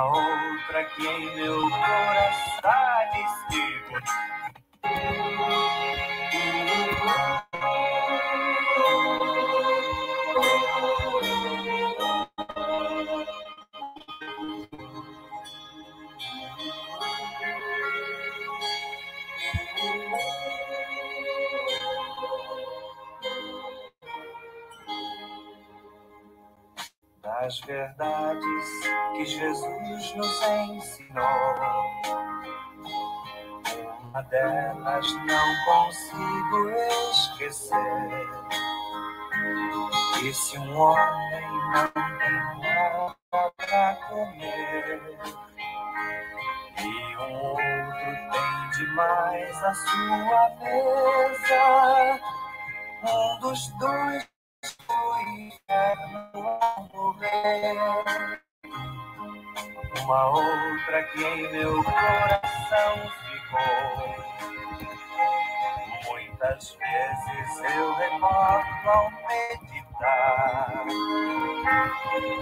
outra que em meu coração esquivo. Das verdades que Jesus nos ensinou. Uma delas não consigo esquecer. E se um homem não tem nada para comer, e um outro tem demais a sua mesa, um dos dois o inferno uma outra que em meu coração ficou. Muitas vezes eu recordo ao meditar.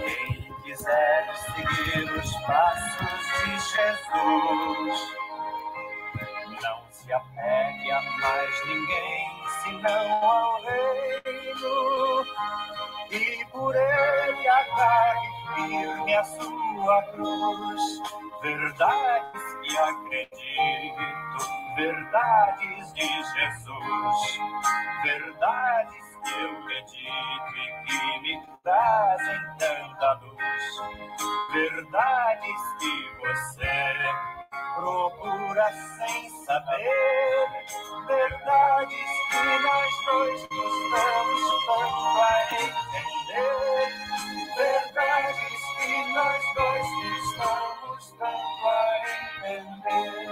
Quem quiser seguir os passos de Jesus, não se apegue a mais ninguém senão ao e por ele agarre firme a sua cruz, verdades que acredito, verdades de Jesus, verdades eu medito e que me trazem tanta luz, verdades que você procura sem saber, verdades que nós dois costumamos tanto a entender. Verdades que nós dois estamos tanto a entender.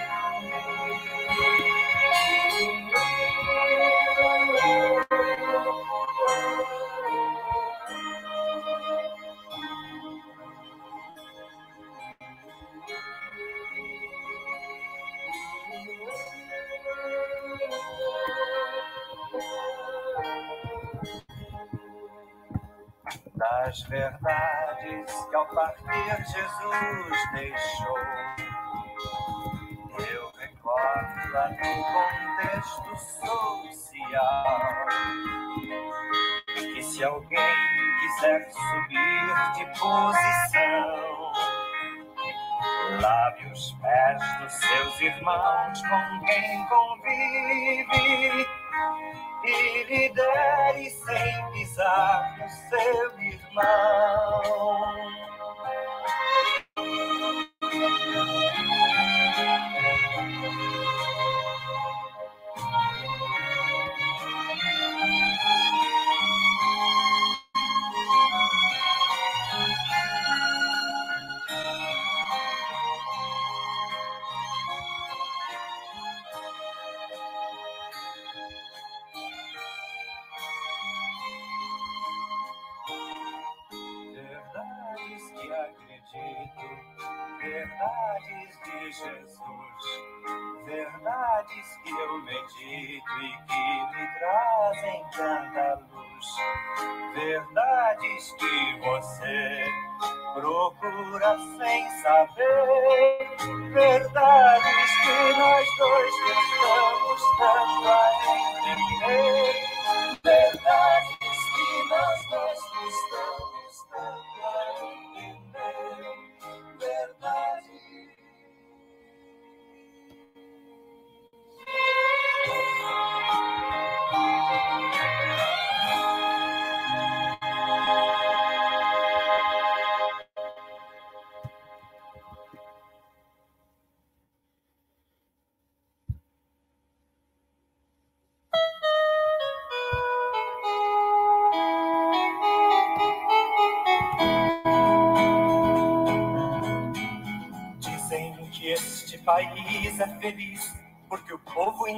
das verdades que ao partir Jesus deixou. Eu recordo lá no contexto social que se alguém quiser subir de posição, lave os pés dos seus irmãos com quem convive e lidere sem pisar no seu 吗 irmão. é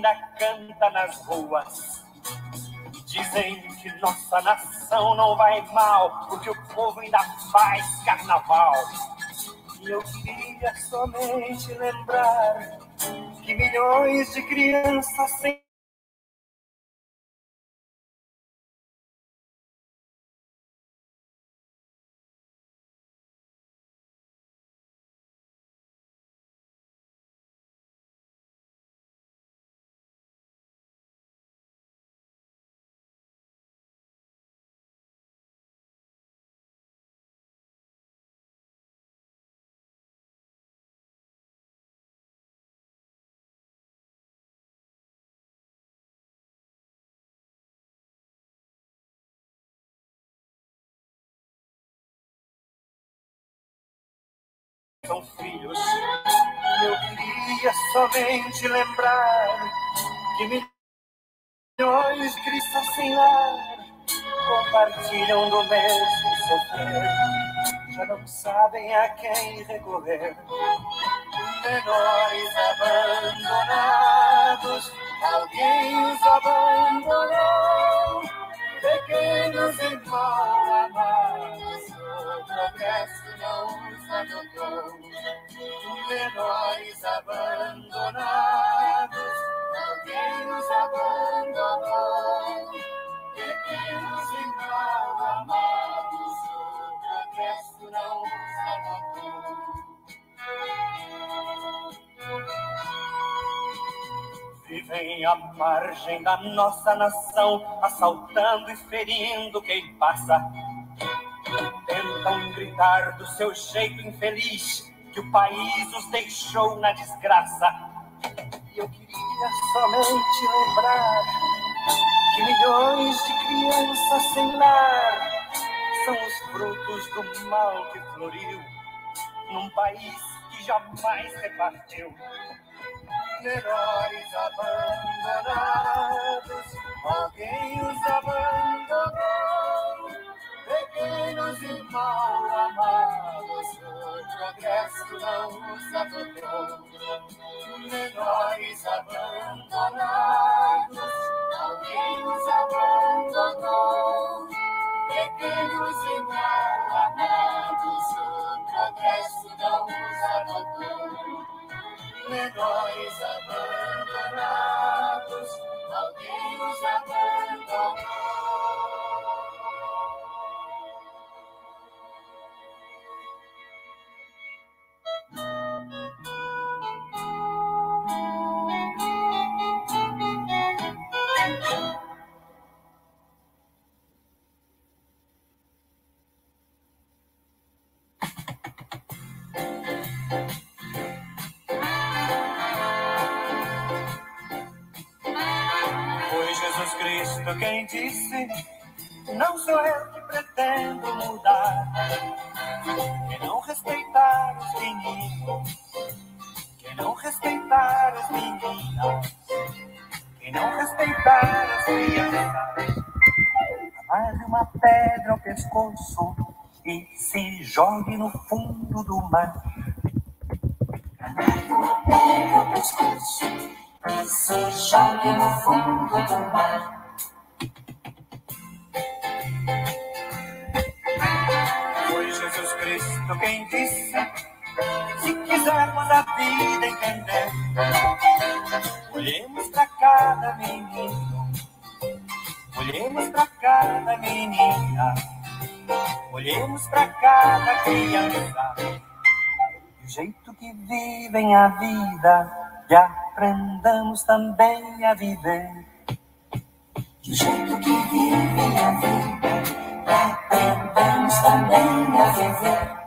ainda canta nas ruas. Dizem que nossa nação não vai mal, porque o povo ainda faz carnaval. E eu queria somente lembrar que milhões de crianças sem são filhos. Eu queria somente lembrar que milhões de cristãos sem lar compartilham do mesmo sofrer. Já não sabem a quem recorrer. Menores abandonados, alguém os abandonou. Pequenos irmãos amados, o progresso não os adotou. Menores abandonados, alguém os abandonou. Pequenos irmãos amados, o progresso não os adotou. Vivem à margem da nossa nação, assaltando e ferindo quem passa. Gritar do seu jeito infeliz que o país os deixou na desgraça. E eu queria somente lembrar que milhões de crianças sem lar são os frutos do mal que floriu num país que jamais repartiu menores abandonados, alguém os abandonou. Pequenos e mal amados, o progresso não os adotou. Menores abandonados, alguém os abandonou. Pequenos mal amados, o progresso não os adotou menores abandonados, alguém nos abandonou. Disse: Não sou eu que pretendo mudar. Quem não respeitar os meninos, quem não respeitar as meninas, quem não respeitar as crianças, amarre uma pedra ao pescoço e se jogue no fundo do mar. Amarre uma pedra ao pescoço e se jogue no fundo do mar. Quem disse: se quisermos a vida entender, olhemos para cada menino, olhemos para cada menina, olhemos para cada criança, do jeito que vivem a vida, e aprendamos também a viver. Do jeito que vivem a vida, e aprendamos também a viver.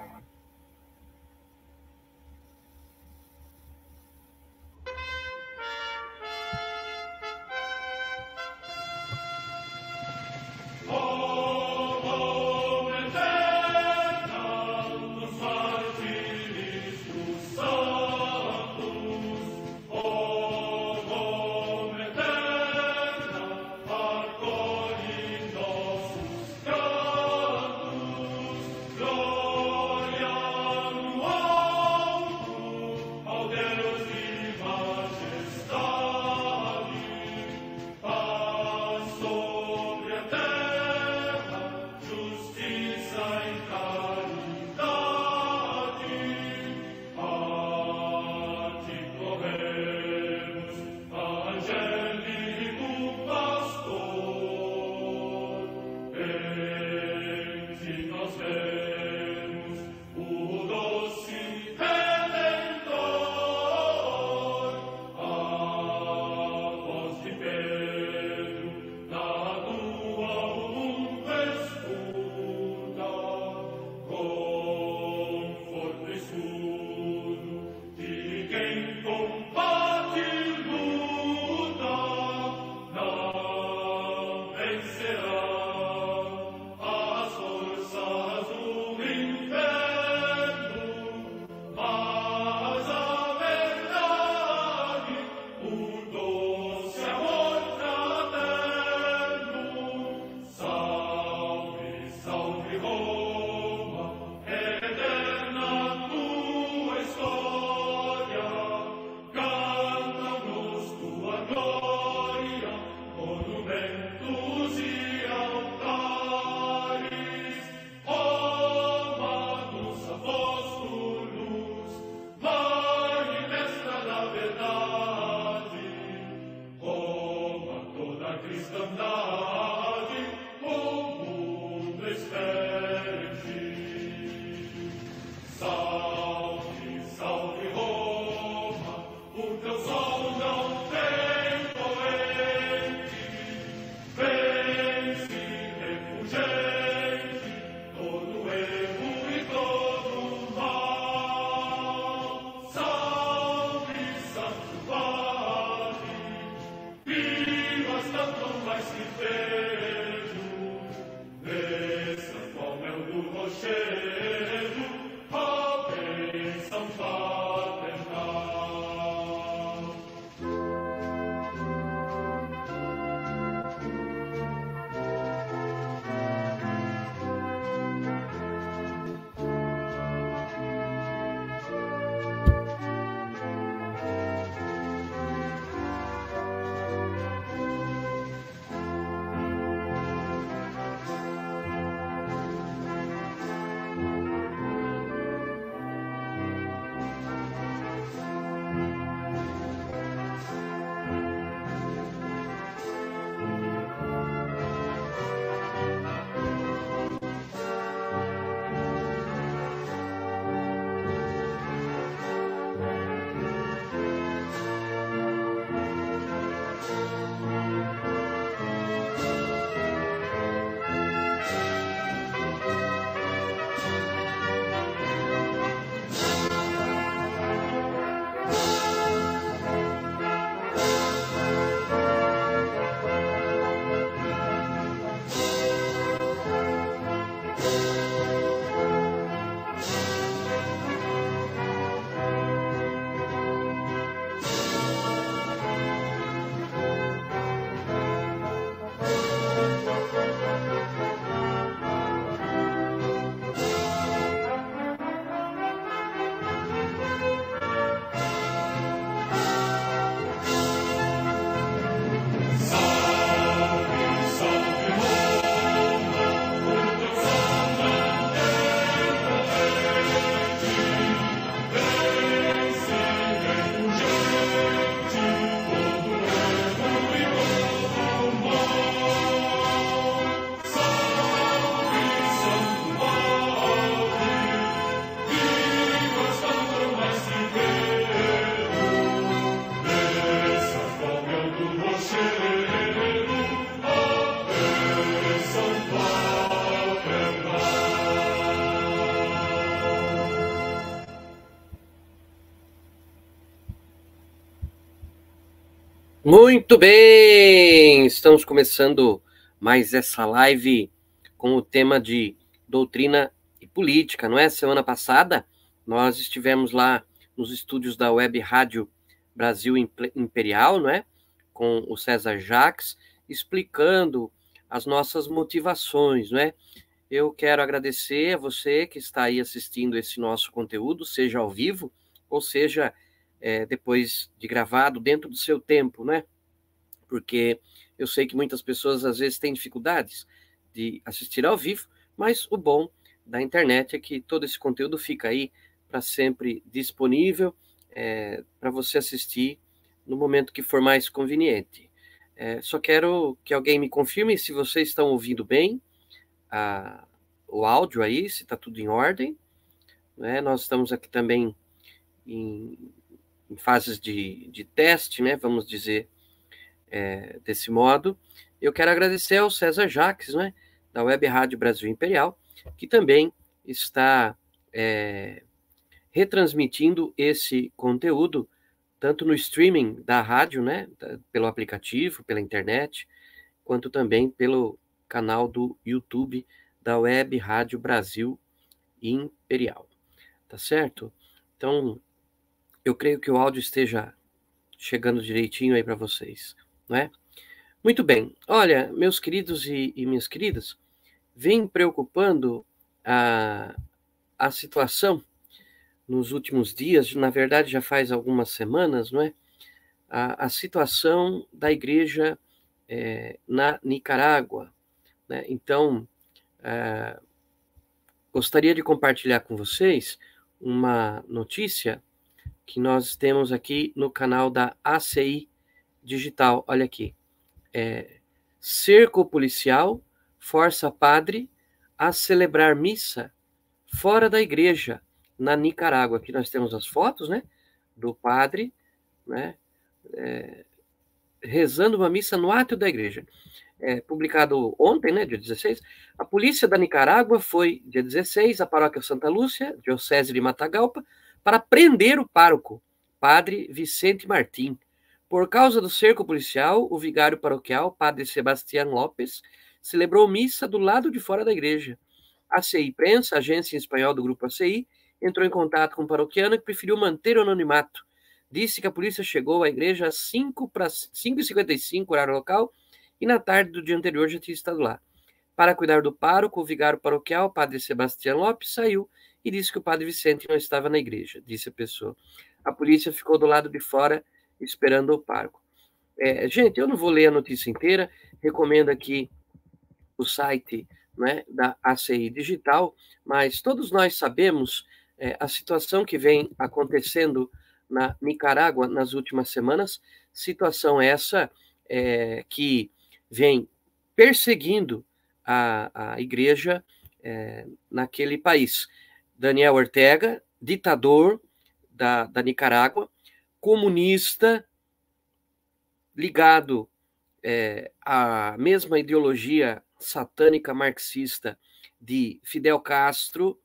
Muito bem! Estamos começando mais essa live com o tema de doutrina e política, não é? Semana passada nós estivemos lá nos estúdios da Web Rádio Brasil Imperial, não é? Com o César Jacques, explicando as nossas motivações, não é? Eu quero agradecer a você que está aí assistindo esse nosso conteúdo, seja ao vivo, ou seja é, depois de gravado, dentro do seu tempo, né? Porque eu sei que muitas pessoas às vezes têm dificuldades de assistir ao vivo, mas o bom da internet é que todo esse conteúdo fica aí para sempre disponível é, para você assistir no momento que for mais conveniente. É, só quero que alguém me confirme se vocês estão ouvindo bem a, o áudio aí, se está tudo em ordem. Né? Nós estamos aqui também em em fases de, de teste, né, vamos dizer é, desse modo. Eu quero agradecer ao César Jacques, né, da Web Rádio Brasil Imperial, que também está é, retransmitindo esse conteúdo tanto no streaming da rádio, né, pelo aplicativo, pela internet, quanto também pelo canal do YouTube da Web Rádio Brasil Imperial. Tá certo? Então, eu creio que o áudio esteja chegando direitinho aí para vocês, não é? Muito bem. Olha, meus queridos e, e minhas queridas, vem preocupando a, a situação nos últimos dias, na verdade já faz algumas semanas, não é? A, a situação da igreja é, na Nicarágua. Né? Então, é, gostaria de compartilhar com vocês uma notícia que nós temos aqui no canal da ACI Digital. Olha aqui. É, cerco policial força padre a celebrar missa fora da igreja na Nicarágua. Aqui nós temos as fotos, né, do padre, né, é, rezando uma missa no átrio da igreja. É, publicado ontem, né, dia 16, a polícia da Nicarágua foi, dia 16, à paróquia Santa Lúcia, diocese de Matagalpa, para prender o pároco, padre Vicente Martim. Por causa do cerco policial, o vigário paroquial, padre Sebastião Lopes, celebrou missa do lado de fora da igreja. A CI Prensa, agência em espanhol do grupo ACI, entrou em contato com o paroquiano que preferiu manter o anonimato. Disse que a polícia chegou à igreja às 5 para 5h55, horário local, e na tarde do dia anterior já tinha estado lá. Para cuidar do pároco, o vigário paroquial, padre Sebastião Lopes, saiu e disse que o padre Vicente não estava na igreja, disse a pessoa. A polícia ficou do lado de fora esperando o pároco. É, gente, eu não vou ler a notícia inteira, recomendo aqui o site né, da ACI Digital, mas todos nós sabemos é, a situação que vem acontecendo na Nicarágua nas últimas semanas, situação essa é, que vem perseguindo a, a igreja é, naquele país. Daniel Ortega, ditador da, da Nicarágua, comunista, ligado é, à mesma ideologia satânica marxista de Fidel Castro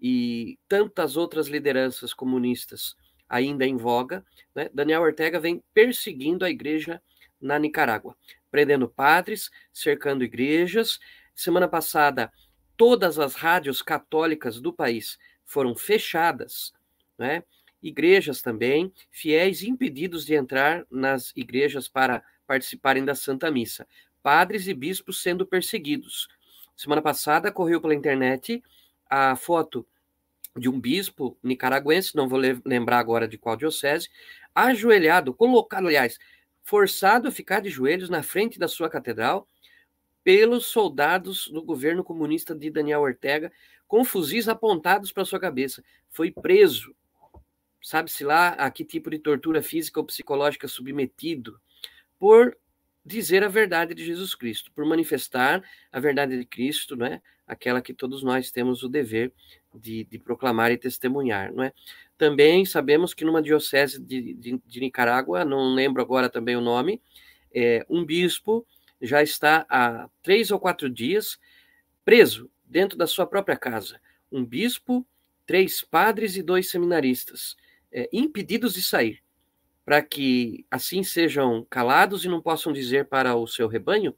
e tantas outras lideranças comunistas ainda em voga, né? Daniel Ortega vem perseguindo a igreja na Nicarágua, prendendo padres, cercando igrejas. Semana passada, todas as rádios católicas do país foram fechadas, né? Igrejas também, fiéis impedidos de entrar nas igrejas para participarem da Santa Missa padres e bispos sendo perseguidos. Semana passada correu pela internet a foto de um bispo nicaragüense, não vou lembrar agora de qual diocese, ajoelhado, colocado, aliás, forçado a ficar de joelhos na frente da sua catedral pelos soldados do governo comunista de Daniel Ortega, com fuzis apontados para sua cabeça. Foi preso. Sabe-se lá a que tipo de tortura física ou psicológica submetido por dizer a verdade de Jesus Cristo, por manifestar a verdade de Cristo, não é? Aquela que todos nós temos o dever de, de proclamar e testemunhar, não é? Também sabemos que numa diocese de, de, de Nicarágua, não lembro agora também o nome, é, um bispo já está há três ou quatro dias preso dentro da sua própria casa. Um bispo, três padres e dois seminaristas, é, impedidos de sair para que assim sejam calados e não possam dizer para o seu rebanho,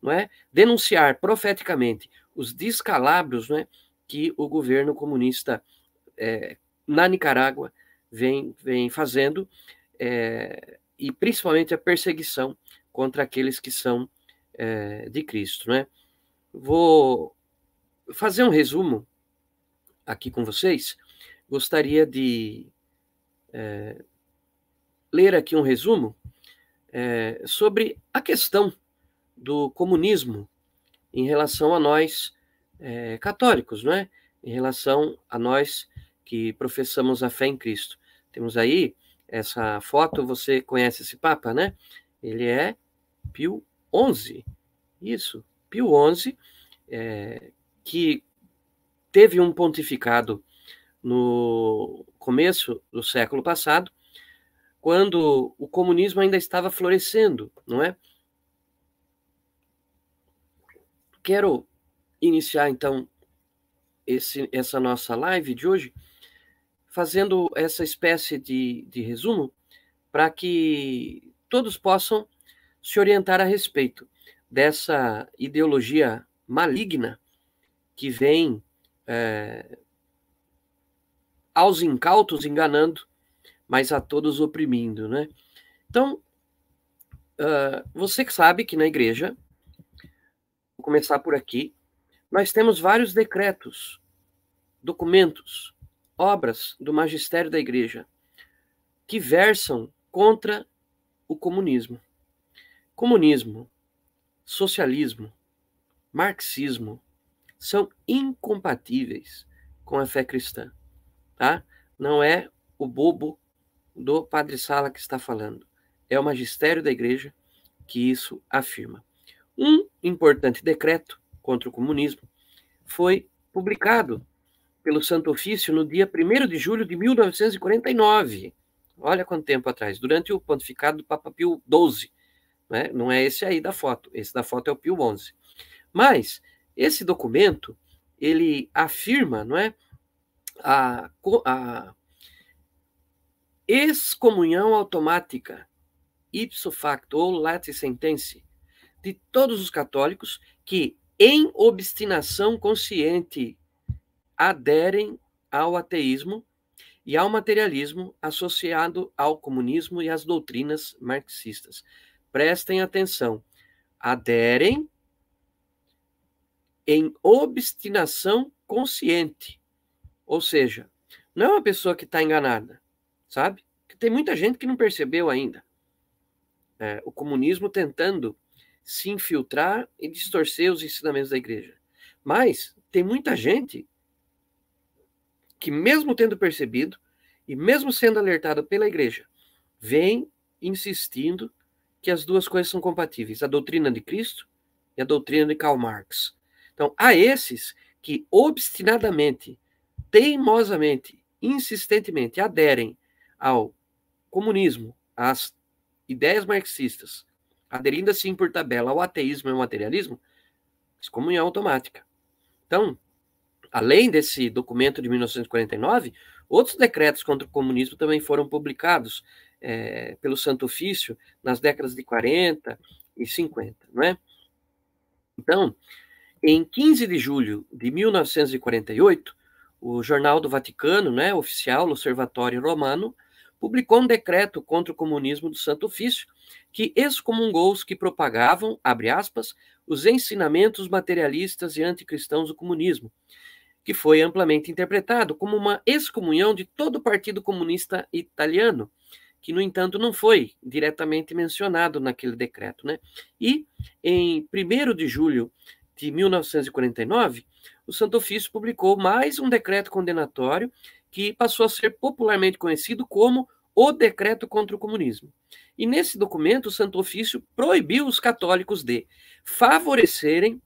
não é? Denunciar profeticamente os descalabros, não é? Que o governo comunista é, na Nicarágua vem, vem fazendo é, e principalmente a perseguição contra aqueles que são é, de Cristo, né? Vou fazer um resumo aqui com vocês. Gostaria de é, ler aqui um resumo é, sobre a questão do comunismo em relação a nós é, católicos, não é? Em relação a nós que professamos a fé em Cristo. Temos aí essa foto, você conhece esse Papa, né? Ele é Pio XI, isso, Pio XI, é, que teve um pontificado no começo do século passado quando o comunismo ainda estava florescendo, não é? Quero iniciar então esse, essa nossa live de hoje fazendo essa espécie de, de resumo para que todos possam se orientar a respeito dessa ideologia maligna que vem é, aos incautos enganando mas a todos oprimindo, né? Então, uh, você que sabe que na igreja, vou começar por aqui, nós temos vários decretos, documentos, obras do magistério da igreja que versam contra o comunismo. Comunismo, socialismo, marxismo são incompatíveis com a fé cristã, tá? Não é o bobo do Padre Sala que está falando. É o magistério da igreja que isso afirma. Um importante decreto contra o comunismo foi publicado pelo Santo Ofício no dia 1 de julho de 1949. Olha quanto tempo atrás, durante o pontificado do Papa Pio XII. Né? Não é esse aí da foto, esse da foto é o Pio XI. Mas esse documento, ele afirma, não é, a, a excomunhão automática, ipso facto ou lati sentensi, de todos os católicos que, em obstinação consciente, aderem ao ateísmo e ao materialismo associado ao comunismo e às doutrinas marxistas. Prestem atenção. Aderem em obstinação consciente. Ou seja, não é uma pessoa que está enganada, sabe? Tem muita gente que não percebeu ainda. É, o comunismo tentando se infiltrar e distorcer os ensinamentos da igreja. Mas tem muita gente que, mesmo tendo percebido e mesmo sendo alertada pela igreja, vem insistindo que as duas coisas são compatíveis: a doutrina de Cristo e a doutrina de Karl Marx. Então, há esses que obstinadamente, teimosamente, insistentemente aderem ao comunismo, às ideias marxistas, aderindo assim por tabela ao ateísmo e ao materialismo, excomunhão automática. Então, além desse documento de 1949, outros decretos contra o comunismo também foram publicados é, pelo Santo Ofício nas décadas de 40 e 50, não é? Então, em 15 de julho de 1948, o Jornal do Vaticano, né, oficial, L'Osservatore Romano, publicou um decreto contra o comunismo do Santo Ofício, que excomungou os que propagavam, abre aspas, os ensinamentos materialistas e anticristãos do comunismo, que foi amplamente interpretado como uma excomunhão de todo o Partido Comunista Italiano, que, no entanto, não foi diretamente mencionado naquele decreto. Né? E, em 1 de julho de 1949, o Santo Ofício publicou mais um decreto condenatório que passou a ser popularmente conhecido como o Decreto contra o Comunismo. E nesse documento, o Santo Ofício proibiu os católicos de favorecerem,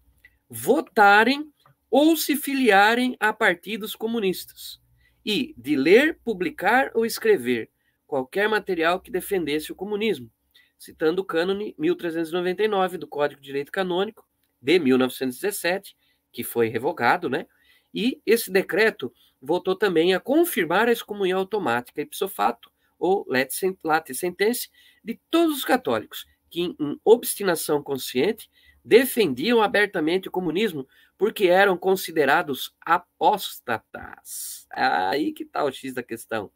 votarem ou se filiarem a partidos comunistas e de ler, publicar ou escrever qualquer material que defendesse o comunismo, citando o cânone 1399 do Código de Direito Canônico de 1917, que foi revogado, né? E esse decreto voltou também a confirmar a excomunhão automática ipso fato, ou late sentença, de todos os católicos que, em obstinação consciente, defendiam abertamente o comunismo porque eram considerados apóstatas. Aí que está o X da questão.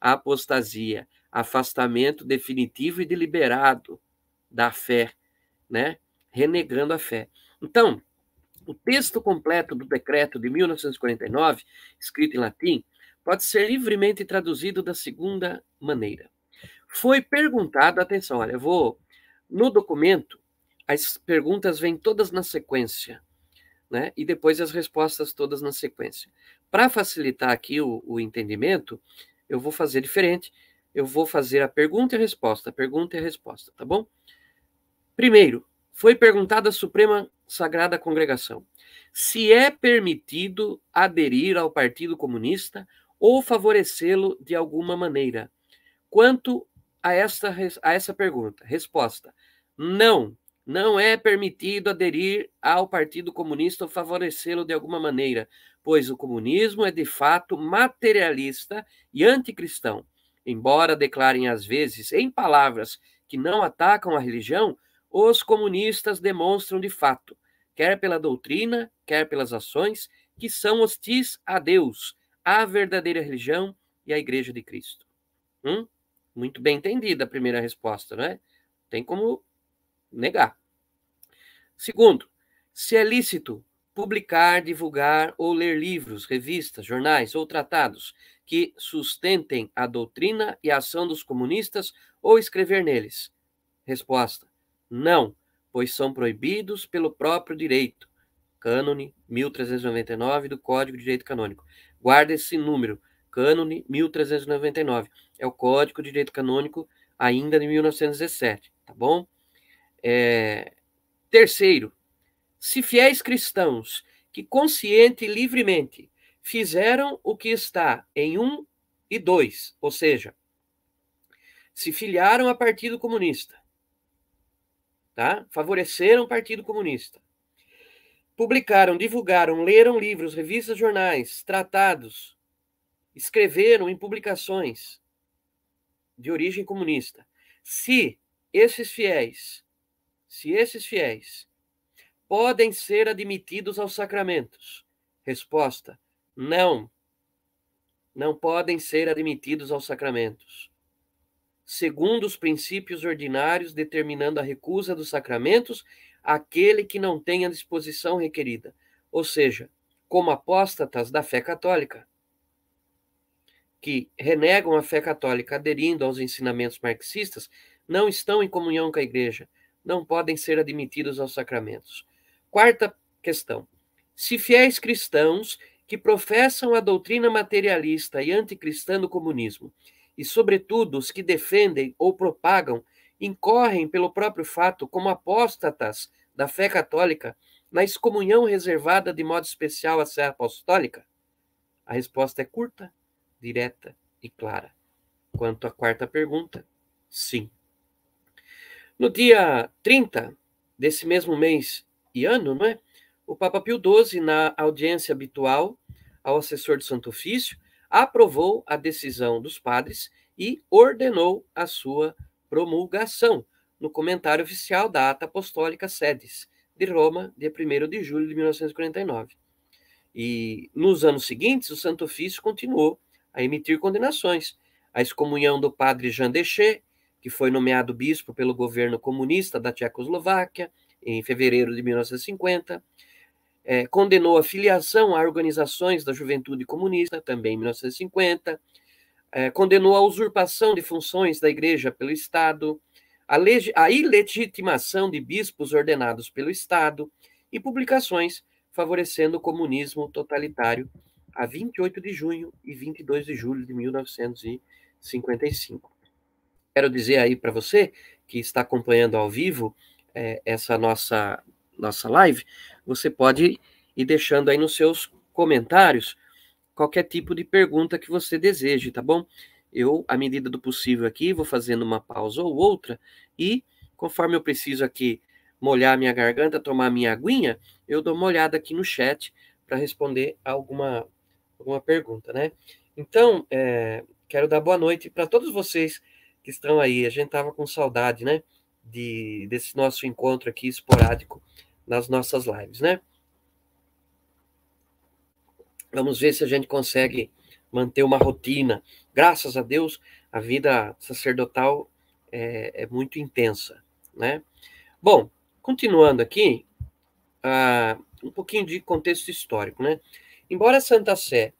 Apostasia, afastamento definitivo e deliberado da fé, né? Renegando a fé. Então, o texto completo do decreto de 1949, escrito em latim, pode ser livremente traduzido da segunda maneira. Foi perguntado, atenção, olha, vou no documento, as perguntas vêm todas na sequência, né? E depois as respostas todas na sequência. Para facilitar aqui o, o entendimento, eu vou fazer diferente. Eu vou fazer a pergunta e a resposta, a pergunta e a resposta, tá bom? Primeiro, foi perguntada à Suprema Sagrada Congregação se é permitido aderir ao Partido Comunista ou favorecê-lo de alguma maneira. Quanto a essa, a essa pergunta, resposta: não, não é permitido aderir ao Partido Comunista ou favorecê-lo de alguma maneira, pois o comunismo é de fato materialista e anticristão. Embora declarem às vezes em palavras que não atacam a religião, os comunistas demonstram de fato, quer pela doutrina, quer pelas ações, que são hostis a Deus, à verdadeira religião e à Igreja de Cristo. Hum? Muito bem entendida a primeira resposta, não é? Tem como negar. Segundo, se é lícito publicar, divulgar ou ler livros, revistas, jornais ou tratados que sustentem a doutrina e a ação dos comunistas ou escrever neles? Resposta: não, pois são proibidos pelo próprio direito. Cânone 1399 do Código de Direito Canônico. Guarda esse número, Cânone 1399. É o Código de Direito Canônico ainda de 1917, tá bom? É... Terceiro, se fiéis cristãos que consciente e livremente fizeram o que está em um e dois, ou seja, se filiaram a Partido Comunista, tá? Favoreceram o Partido Comunista. Publicaram, divulgaram, leram livros, revistas, jornais, tratados, escreveram em publicações de origem comunista. Se esses fiéis, se esses fiéis podem ser admitidos aos sacramentos? Resposta: não. Não podem ser admitidos aos sacramentos. Segundo os princípios ordinários determinando a recusa dos sacramentos, aquele que não tem a disposição requerida, ou seja, como apóstatas da fé católica, que renegam a fé católica aderindo aos ensinamentos marxistas, não estão em comunhão com a igreja, não podem ser admitidos aos sacramentos. Quarta questão. Se fiéis cristãos que professam a doutrina materialista e anticristã do comunismo, e, sobretudo, os que defendem ou propagam, incorrem pelo próprio fato como apóstatas da fé católica na excomunhão reservada de modo especial à Sé Apostólica? A resposta é curta, direta e clara. Quanto à quarta pergunta, sim. No dia 30 desse mesmo mês e ano, não é? O Papa Pio XII, na audiência habitual ao assessor do Santo Ofício, aprovou a decisão dos padres e ordenou a sua promulgação no comentário oficial da Ata Apostólica Sedes, de Roma, dia 1 de julho de 1949. E nos anos seguintes, o Santo Ofício continuou a emitir condenações. A excomunhão do padre Jean Deschet, que foi nomeado bispo pelo governo comunista da Tchecoslováquia, em fevereiro de 1950. É, condenou a filiação a organizações da juventude comunista, também em 1950. É, condenou a usurpação de funções da igreja pelo Estado, a, a ilegitimação de bispos ordenados pelo Estado e publicações favorecendo o comunismo totalitário a 28 de junho e 22 de julho de 1955. Quero dizer aí para você que está acompanhando ao vivo é, essa nossa, nossa live, você pode ir deixando aí nos seus comentários qualquer tipo de pergunta que você deseje, tá bom? Eu, à medida do possível aqui, vou fazendo uma pausa ou outra e, conforme eu preciso aqui molhar minha garganta, tomar minha aguinha, eu dou uma olhada aqui no chat para responder alguma, alguma pergunta, né? Então, é, quero dar boa noite para todos vocês que estão aí. A gente tava com saudade, né? de, desse nosso encontro aqui esporádico nas nossas lives, né? Vamos ver se a gente consegue manter uma rotina. Graças a Deus, a vida sacerdotal é, é muito intensa, né? Bom, continuando aqui, uh, um pouquinho de contexto histórico, né? Embora a Santa Sé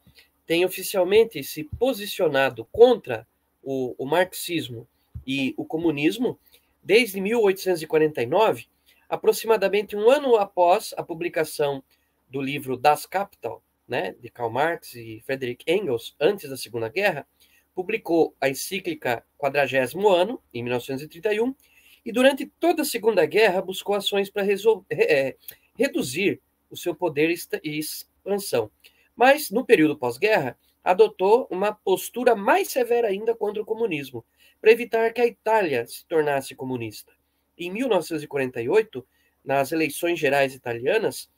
tenha oficialmente se posicionado contra o, o marxismo e o comunismo, desde 1849, aproximadamente um ano após a publicação do livro Das Kapital, né, de Karl Marx e Friedrich Engels, antes da Segunda Guerra, publicou a encíclica Quadragésimo Ano, em 1931, e durante toda a Segunda Guerra buscou ações para é, reduzir o seu poder e expansão. Mas, no período pós-guerra, adotou uma postura mais severa ainda contra o comunismo, para evitar que a Itália se tornasse comunista. Em 1948, nas eleições gerais italianas,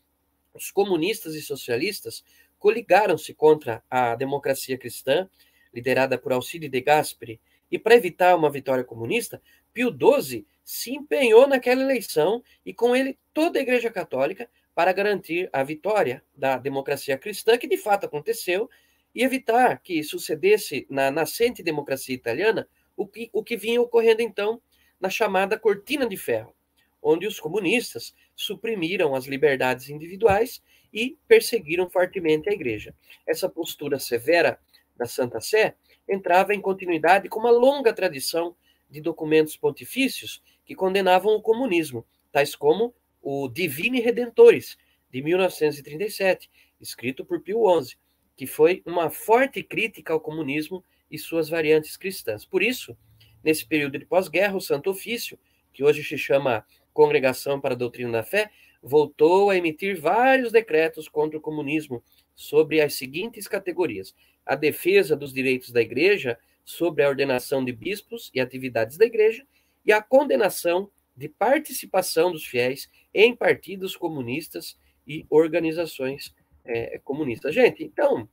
os comunistas e socialistas coligaram-se contra a democracia cristã, liderada por Alcide de Gasperi, e para evitar uma vitória comunista, Pio XII se empenhou naquela eleição e com ele toda a Igreja Católica para garantir a vitória da democracia cristã, que de fato aconteceu, e evitar que sucedesse na nascente democracia italiana o que, o que vinha ocorrendo então na chamada Cortina de Ferro, onde os comunistas suprimiram as liberdades individuais e perseguiram fortemente a igreja. Essa postura severa da Santa Sé entrava em continuidade com uma longa tradição de documentos pontifícios que condenavam o comunismo, tais como o Divine Redentores, de 1937, escrito por Pio XI, que foi uma forte crítica ao comunismo e suas variantes cristãs. Por isso, nesse período de pós-guerra, o Santo Ofício, que hoje se chama Congregação para a Doutrina da Fé, voltou a emitir vários decretos contra o comunismo sobre as seguintes categorias: a defesa dos direitos da igreja sobre a ordenação de bispos e atividades da igreja e a condenação de participação dos fiéis em partidos comunistas e organizações é, comunistas. Gente, então,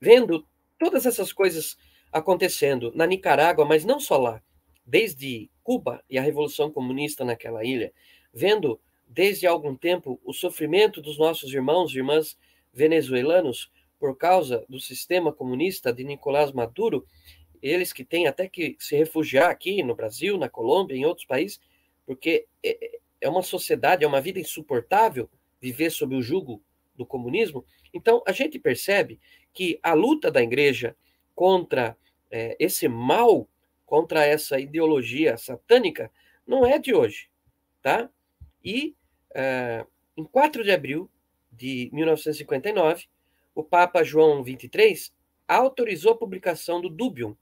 vendo todas essas coisas acontecendo na Nicarágua, mas não só lá, desde Cuba e a Revolução Comunista naquela ilha, vendo desde algum tempo o sofrimento dos nossos irmãos e irmãs venezuelanos por causa do sistema comunista de Nicolás Maduro, eles que têm até que se refugiar aqui no Brasil, na Colômbia, em outros países, porque é, é uma sociedade, é uma vida insuportável viver sob o jugo do comunismo. Então, a gente percebe que a luta da igreja contra é, esse mal, contra essa ideologia satânica, não é de hoje, tá? E é, em 4 de abril de 1959, o Papa João XXIII autorizou a publicação do Dubium,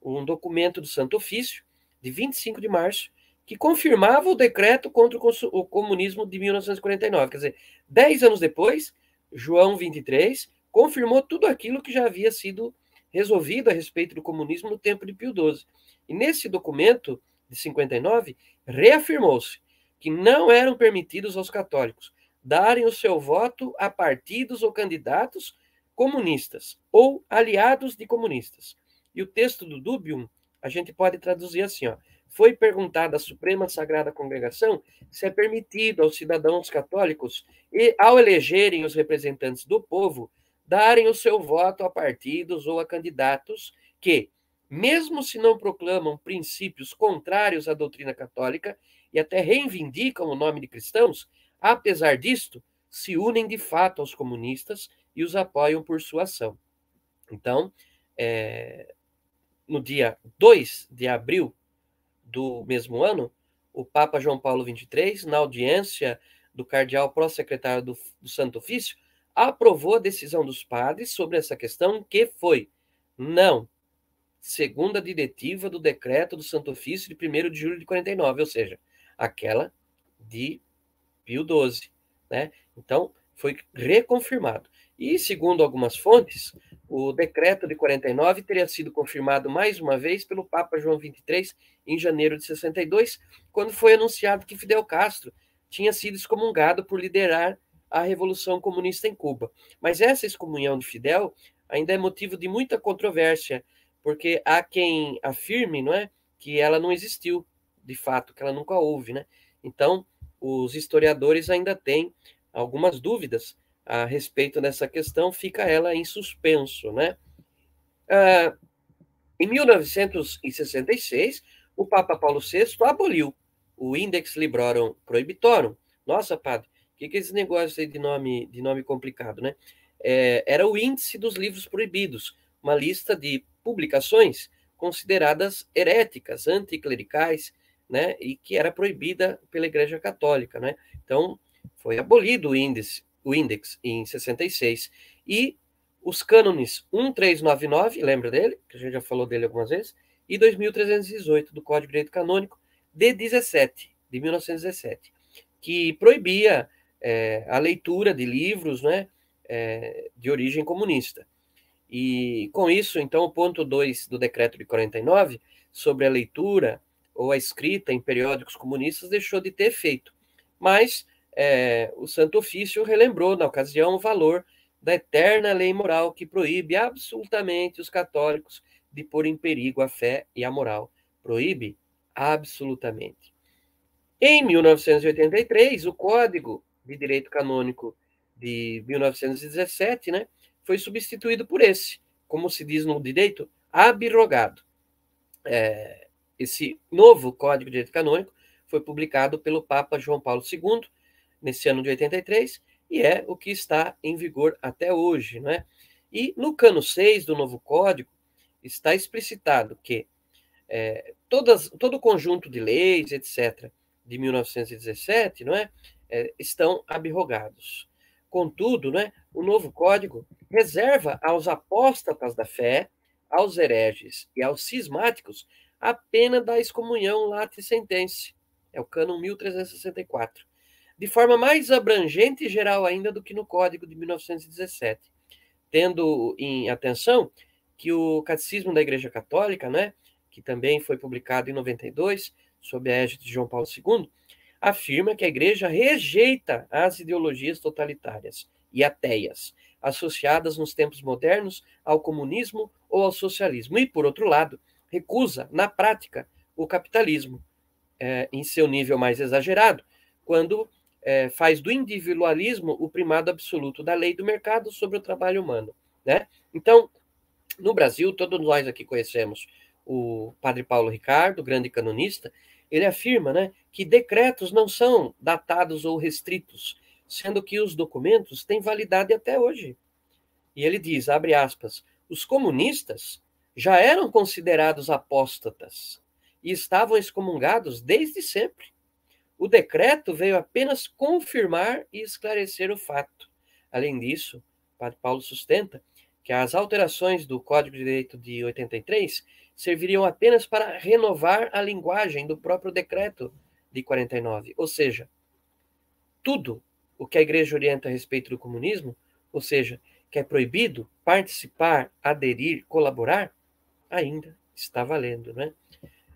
um documento do Santo Ofício, de 25 de março, que confirmava o decreto contra o comunismo de 1949. Quer dizer, dez anos depois, João 23 confirmou tudo aquilo que já havia sido resolvido a respeito do comunismo no tempo de Pio XII. E nesse documento de 59, reafirmou-se que não eram permitidos aos católicos darem o seu voto a partidos ou candidatos comunistas ou aliados de comunistas. E o texto do Dubium a gente pode traduzir assim, ó. Foi perguntada à Suprema Sagrada Congregação se é permitido aos cidadãos católicos, e, ao elegerem os representantes do povo, darem o seu voto a partidos ou a candidatos que, mesmo se não proclamam princípios contrários à doutrina católica e até reivindicam o nome de cristãos, apesar disto, se unem de fato aos comunistas e os apoiam por sua ação. Então, é, no dia 2 de abril do mesmo ano, o Papa João Paulo XXIII, na audiência do cardeal pró-secretário do, do Santo Ofício, aprovou a decisão dos padres sobre essa questão, que foi não, segundo a diretiva do decreto do Santo Ofício de 1 de julho de 49, ou seja, aquela de Pio XII. Né? Então, foi reconfirmado. E, segundo algumas fontes, o decreto de 49 teria sido confirmado mais uma vez pelo Papa João XXIII em janeiro de 62, quando foi anunciado que Fidel Castro tinha sido excomungado por liderar a Revolução Comunista em Cuba. Mas essa excomunhão de Fidel ainda é motivo de muita controvérsia, porque há quem afirme, não é, que ela não existiu, de fato, que ela nunca houve, né? Então, os historiadores ainda têm algumas dúvidas a respeito dessa questão, fica ela em suspenso, né? Ah, em 1966, o Papa Paulo VI aboliu o Index Librorum Prohibitorum. Nossa, padre, que, que é esse negócio aí de nome, de nome complicado, né? É, era o índice dos livros proibidos, uma lista de publicações consideradas heréticas, anticlericais, né? E que era proibida pela Igreja Católica, né? Então, foi abolido o índice, o Index em 66. E os cânones 1399, lembra dele? Que a gente já falou dele algumas vezes, e 2318 do Código de Direito Canônico de 17, de 1917, que proibia é, a leitura de livros né, é, de origem comunista. E com isso, então, o ponto 2 do decreto de 49, sobre a leitura ou a escrita em periódicos comunistas, deixou de ter efeito. Mas é, o Santo Ofício relembrou, na ocasião, o valor da eterna lei moral que proíbe absolutamente os católicos de pôr em perigo a fé e a moral. Proíbe absolutamente. Em 1983, o Código de Direito Canônico de 1917 né, foi substituído por esse, como se diz no direito, abrogado. É, esse novo Código de Direito Canônico foi publicado pelo Papa João Paulo II nesse ano de 83 e é o que está em vigor até hoje, né? E no cano 6 do novo código está explicitado que é, todas, todo o conjunto de leis, etc., de 1917, não é, é estão abrogados. Contudo, né, o novo código reserva aos apóstatas da fé, aos hereges e aos cismáticos a pena da excomunhão late sentença. É o cânon 1364. De forma mais abrangente e geral ainda do que no Código de 1917. Tendo em atenção que o Catecismo da Igreja Católica, né, que também foi publicado em 92, sob a égide de João Paulo II, afirma que a igreja rejeita as ideologias totalitárias e ateias associadas nos tempos modernos ao comunismo ou ao socialismo, e, por outro lado, recusa, na prática, o capitalismo, é, em seu nível mais exagerado, quando é, faz do individualismo o primado absoluto da lei do mercado sobre o trabalho humano. Né? Então, no Brasil, todos nós aqui conhecemos o padre Paulo Ricardo, grande canonista, ele afirma né, que decretos não são datados ou restritos, sendo que os documentos têm validade até hoje. E ele diz, abre aspas, os comunistas já eram considerados apóstatas e estavam excomungados desde sempre. O decreto veio apenas confirmar e esclarecer o fato. Além disso, Padre Paulo sustenta que as alterações do Código de Direito de 83 serviriam apenas para renovar a linguagem do próprio decreto de 49. Ou seja, tudo o que a igreja orienta a respeito do comunismo, ou seja, que é proibido participar, aderir, colaborar, ainda está valendo, né?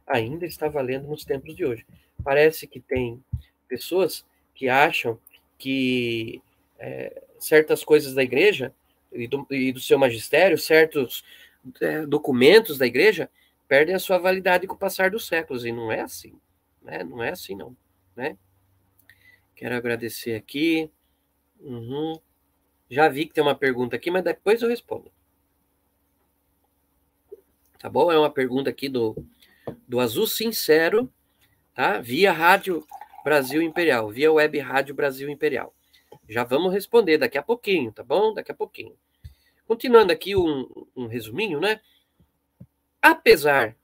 Ainda está valendo nos tempos de hoje. Parece que tem pessoas que acham que é, certas coisas da igreja e do, e do seu magistério, certos é, documentos da igreja perdem a sua validade com o passar dos séculos, e não é assim, né? Não é assim, não, né? Quero agradecer aqui. Uhum. Já vi que tem uma pergunta aqui, mas depois eu respondo. Tá bom? É uma pergunta aqui do, do Azul Sincero, tá? Via Rádio Brasil Imperial, via Web Rádio Brasil Imperial. Já vamos responder daqui a pouquinho, tá bom? Daqui a pouquinho. Continuando aqui um, um resuminho, né? Apesar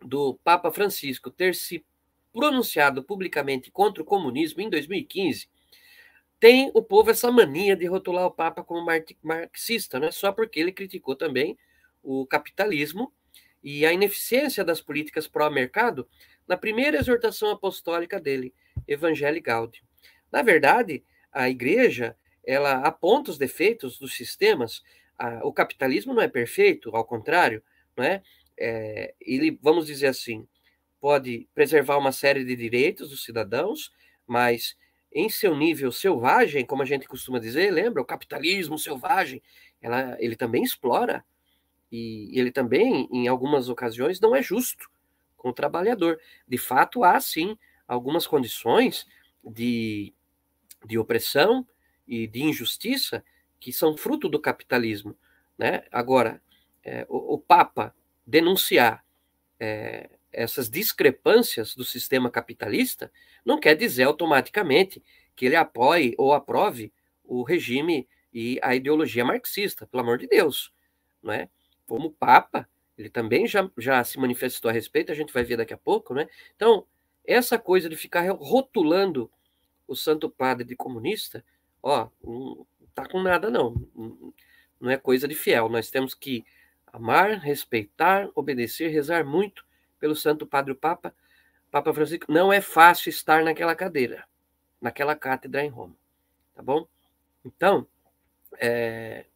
do Papa Francisco ter se pronunciado publicamente contra o comunismo em 2015, tem o povo essa mania de rotular o Papa como marxista, né? só porque ele criticou também o capitalismo e a ineficiência das políticas pró-mercado na primeira exortação apostólica dele, Evangelii Gaudium. Na verdade, a igreja ela aponta os defeitos dos sistemas a, o capitalismo não é perfeito, ao contrário, não é? é? Ele, vamos dizer assim, pode preservar uma série de direitos dos cidadãos, mas em seu nível selvagem, como a gente costuma dizer, lembra? O capitalismo selvagem, ela, ele também explora e ele também, em algumas ocasiões, não é justo com o trabalhador. De fato, há sim algumas condições de, de opressão e de injustiça que são fruto do capitalismo. Né? Agora, é, o, o, Papa denunciar é, essas discrepâncias do sistema capitalista não quer dizer automaticamente que ele apoie ou aprove o regime e a ideologia marxista, pelo amor de Deus. Não é? Como Papa, ele também já, já se manifestou a respeito, a gente vai ver daqui a pouco. Né? Então, essa coisa de ficar rotulando o Santo Padre de comunista, ó, tá com nada, não. Não é coisa de fiel. Nós temos que amar, respeitar, obedecer, rezar muito pelo Santo Padre Papa. Papa Francisco, não é fácil estar naquela cadeira, naquela cátedra em Roma. Tá bom? Então, é...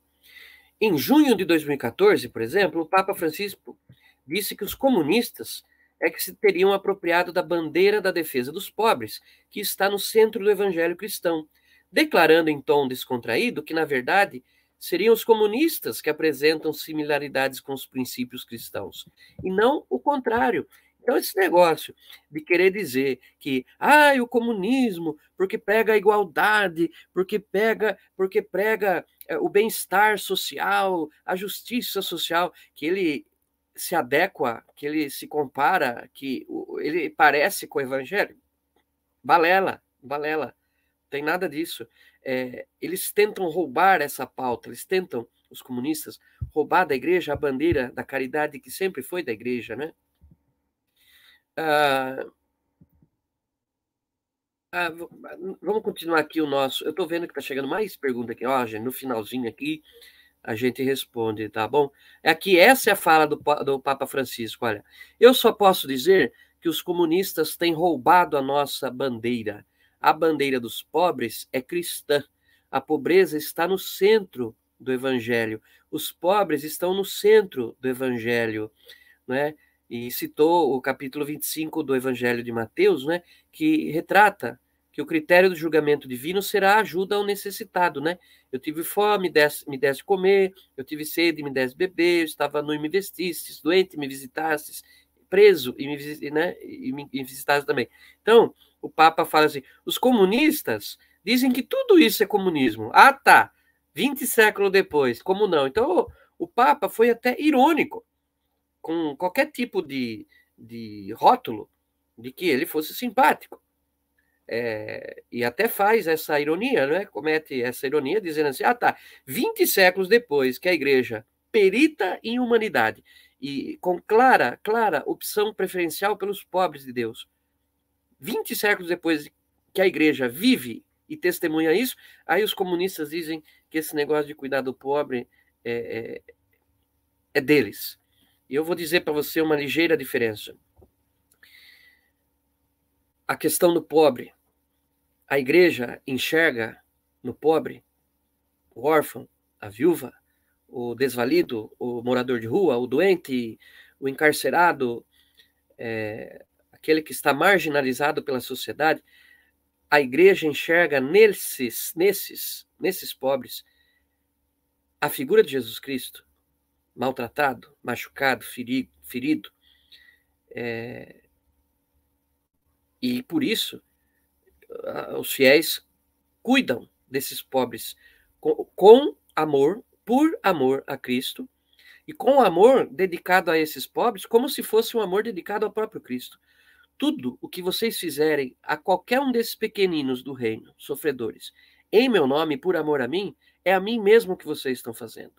em junho de 2014, por exemplo, o Papa Francisco disse que os comunistas é que se teriam apropriado da bandeira da defesa dos pobres, que está no centro do evangelho cristão, declarando em tom descontraído que, na verdade, seriam os comunistas que apresentam similaridades com os princípios cristãos, e não o contrário. Então, esse negócio de querer dizer que ah, o comunismo, porque pega a igualdade, porque pega, porque prega é, o bem-estar social, a justiça social, que ele se adequa, que ele se compara, que ele parece com o evangelho. balela, balela. Tem nada disso. É, eles tentam roubar essa pauta, eles tentam, os comunistas, roubar da igreja a bandeira da caridade que sempre foi da igreja, né? Ah, ah, vamos continuar aqui o nosso. Eu estou vendo que está chegando mais pergunta aqui. Ó, gente, no finalzinho aqui a gente responde, tá bom? É que essa é a fala do, do Papa Francisco. Olha, eu só posso dizer que os comunistas têm roubado a nossa bandeira. A bandeira dos pobres é cristã. A pobreza está no centro do evangelho. Os pobres estão no centro do evangelho, né? E citou o capítulo 25 do evangelho de Mateus, né, que retrata que o critério do julgamento divino será a ajuda ao necessitado, né? Eu tive fome, me desse, me desse comer, eu tive sede, me desse beber, eu estava nu e me vestistes, doente, me visitastes, preso e me, né, e me, visitastes também. Então, o Papa fala assim: os comunistas dizem que tudo isso é comunismo. Ah, tá. 20 séculos depois, como não? Então, o, o Papa foi até irônico com qualquer tipo de, de rótulo de que ele fosse simpático. É, e até faz essa ironia, né? comete essa ironia, dizendo assim: ah, tá, 20 séculos depois que a igreja perita em humanidade e com clara, clara opção preferencial pelos pobres de Deus, 20 séculos depois que a igreja vive e testemunha isso, aí os comunistas dizem que esse negócio de cuidar do pobre é, é, é deles. E eu vou dizer para você uma ligeira diferença. A questão do pobre a igreja enxerga no pobre, o órfão, a viúva, o desvalido, o morador de rua, o doente, o encarcerado, é, aquele que está marginalizado pela sociedade, a igreja enxerga nesses, nesses, nesses pobres a figura de Jesus Cristo, maltratado, machucado, ferido, ferido. É, e por isso os fiéis cuidam desses pobres com, com amor, por amor a Cristo, e com amor dedicado a esses pobres, como se fosse um amor dedicado ao próprio Cristo. Tudo o que vocês fizerem a qualquer um desses pequeninos do reino, sofredores, em meu nome, por amor a mim, é a mim mesmo que vocês estão fazendo.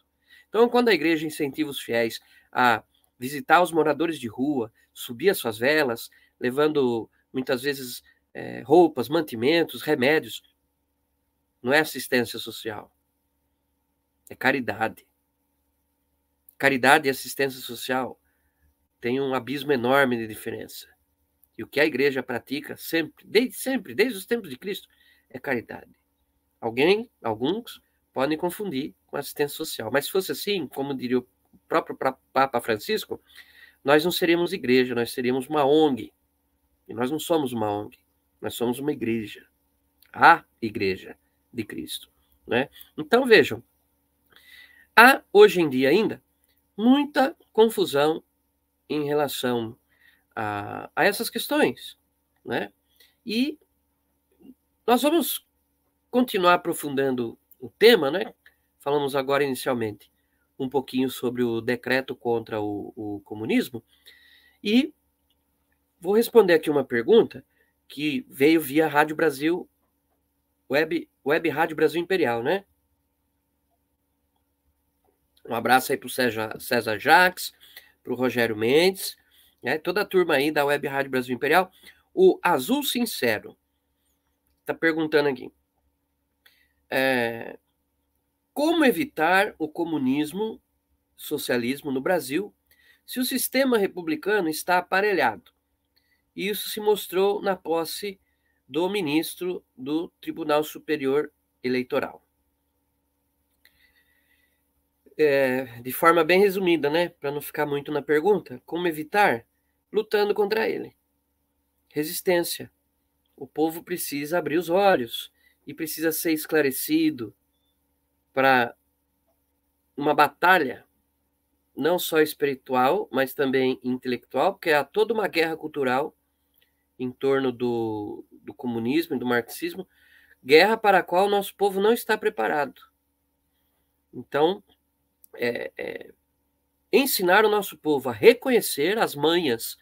Então, quando a igreja incentiva os fiéis a visitar os moradores de rua, subir as suas velas, levando muitas vezes é, roupas, mantimentos, remédios. Não é assistência social. É caridade. Caridade e assistência social têm um abismo enorme de diferença. E o que a igreja pratica sempre, desde sempre, desde os tempos de Cristo, é caridade. Alguém, alguns, podem confundir com assistência social. Mas se fosse assim, como diria o próprio Papa Francisco, nós não seríamos igreja, nós seríamos uma ONG. E nós não somos uma ONG. Nós somos uma igreja, a igreja de Cristo. Né? Então vejam, há hoje em dia ainda muita confusão em relação a, a essas questões. Né? E nós vamos continuar aprofundando o tema, né? Falamos agora inicialmente um pouquinho sobre o decreto contra o, o comunismo e vou responder aqui uma pergunta que veio via Rádio Brasil, Web, Web Rádio Brasil Imperial, né? Um abraço aí para o César, César Jacques, para o Rogério Mendes, né? toda a turma aí da Web Rádio Brasil Imperial. O Azul Sincero está perguntando aqui. É, como evitar o comunismo, socialismo no Brasil, se o sistema republicano está aparelhado? Isso se mostrou na posse do ministro do Tribunal Superior Eleitoral. É, de forma bem resumida, né, para não ficar muito na pergunta, como evitar? Lutando contra ele. Resistência. O povo precisa abrir os olhos e precisa ser esclarecido para uma batalha não só espiritual, mas também intelectual, porque há toda uma guerra cultural em torno do, do comunismo e do marxismo, guerra para a qual o nosso povo não está preparado. Então, é, é, ensinar o nosso povo a reconhecer as manhas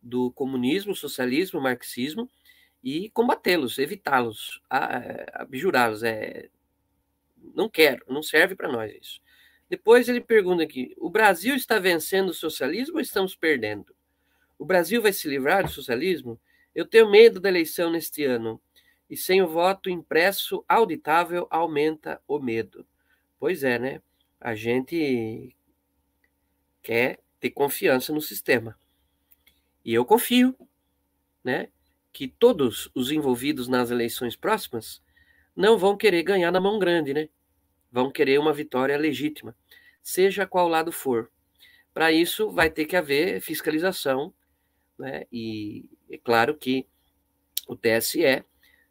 do comunismo, socialismo, marxismo e combatê-los, evitá-los, abjurá-los. É, não quero, não serve para nós isso. Depois ele pergunta aqui: o Brasil está vencendo o socialismo ou estamos perdendo? O Brasil vai se livrar do socialismo? Eu tenho medo da eleição neste ano. E sem o voto impresso auditável aumenta o medo. Pois é, né? A gente quer ter confiança no sistema. E eu confio, né, que todos os envolvidos nas eleições próximas não vão querer ganhar na mão grande, né? Vão querer uma vitória legítima, seja qual lado for. Para isso vai ter que haver fiscalização, né? E é claro que o TSE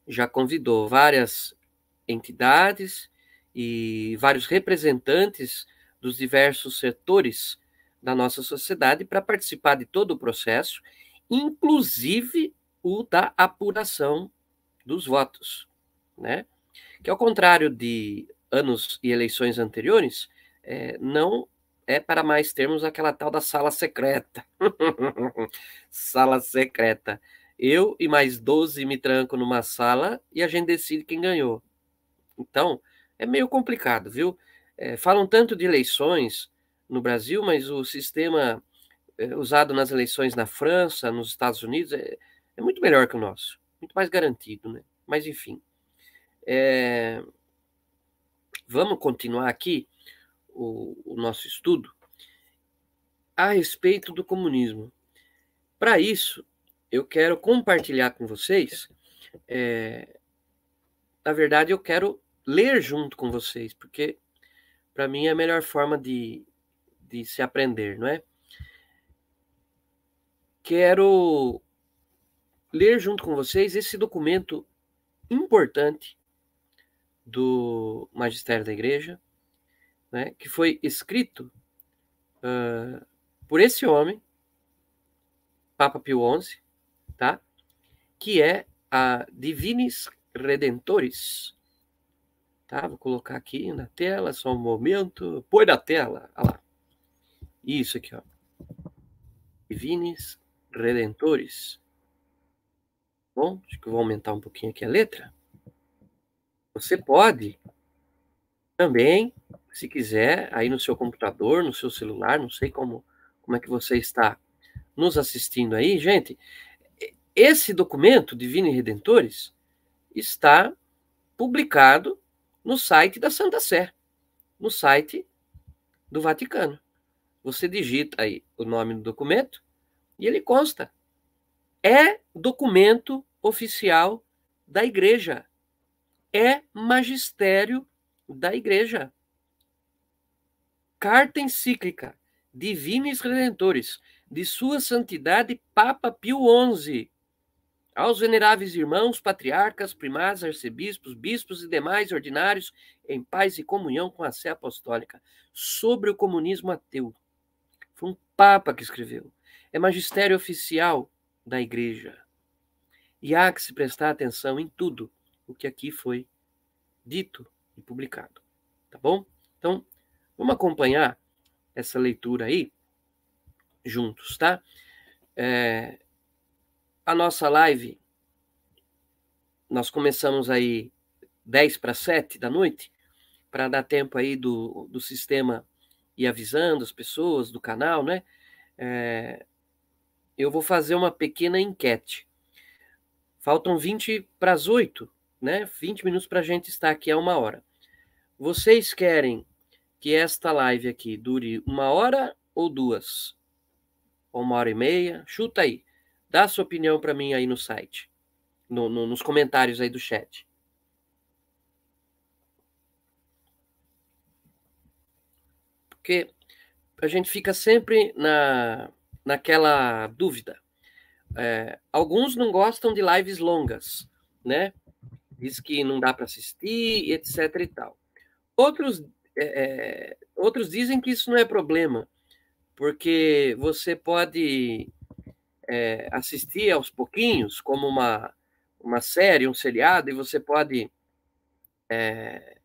já convidou várias entidades e vários representantes dos diversos setores da nossa sociedade para participar de todo o processo, inclusive o da apuração dos votos, né? Que ao contrário de anos e eleições anteriores, é, não é para mais termos aquela tal da sala secreta. sala secreta. Eu e mais 12 me tranco numa sala e a gente decide quem ganhou. Então, é meio complicado, viu? É, falam tanto de eleições no Brasil, mas o sistema é, usado nas eleições na França, nos Estados Unidos, é, é muito melhor que o nosso, muito mais garantido, né? Mas enfim. É... Vamos continuar aqui o, o nosso estudo a respeito do comunismo. Para isso, eu quero compartilhar com vocês. É... Na verdade, eu quero ler junto com vocês, porque para mim é a melhor forma de, de se aprender, não é? Quero ler junto com vocês esse documento importante do Magistério da Igreja, né, que foi escrito uh, por esse homem, Papa Pio XI, tá? que é a Divinis Redentores. Tá? Vou colocar aqui na tela, só um momento. Põe na tela, olha lá. Isso aqui, ó. Divinis Redentores. Bom, acho que eu vou aumentar um pouquinho aqui a letra. Você pode também, se quiser, aí no seu computador, no seu celular, não sei como, como é que você está nos assistindo aí, gente. Esse documento, Divino e Redentores, está publicado no site da Santa Sé, no site do Vaticano. Você digita aí o nome do documento e ele consta é documento oficial da igreja. É magistério da igreja. Carta encíclica Divinis Redentores, de Sua Santidade Papa Pio XI, aos veneráveis irmãos, patriarcas, primaz, arcebispos, bispos e demais ordinários, em paz e comunhão com a Sé Apostólica, sobre o comunismo ateu. Foi um Papa que escreveu. É magistério oficial da igreja. E há que se prestar atenção em tudo o que aqui foi dito e publicado. Tá bom? Então, vamos acompanhar essa leitura aí juntos, tá? É, a nossa live, nós começamos aí 10 para 7 da noite, para dar tempo aí do, do sistema ir avisando as pessoas do canal, né? É, eu vou fazer uma pequena enquete. Faltam 20 para as 8, né? 20 minutos para a gente estar aqui a uma hora. Vocês querem que esta live aqui dure uma hora ou duas? Ou uma hora e meia? Chuta aí. Dá a sua opinião para mim aí no site, no, no, nos comentários aí do chat. Porque a gente fica sempre na, naquela dúvida. É, alguns não gostam de lives longas, né? Diz que não dá para assistir, etc e tal. Outros, é, é, outros dizem que isso não é problema, porque você pode é, assistir aos pouquinhos, como uma, uma série, um seriado, e você pode é,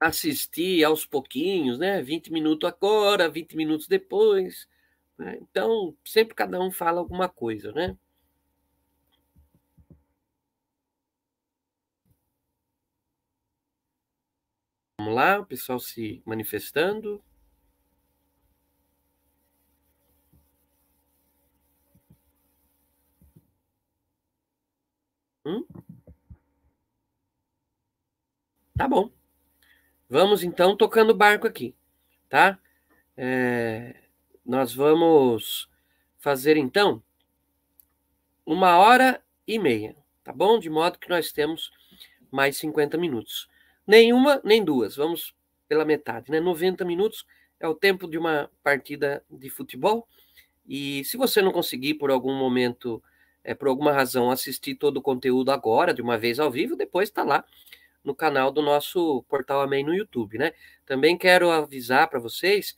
assistir aos pouquinhos, né? 20 minutos agora, 20 minutos depois. Né? Então, sempre cada um fala alguma coisa, né? Vamos lá, o pessoal se manifestando. Hum? Tá bom. Vamos então tocando barco aqui, tá? É, nós vamos fazer então uma hora e meia, tá bom? De modo que nós temos mais 50 minutos. Nenhuma, nem duas. Vamos pela metade, né? 90 minutos é o tempo de uma partida de futebol. E se você não conseguir por algum momento, é, por alguma razão, assistir todo o conteúdo agora, de uma vez ao vivo, depois está lá no canal do nosso Portal Amém no YouTube, né? Também quero avisar para vocês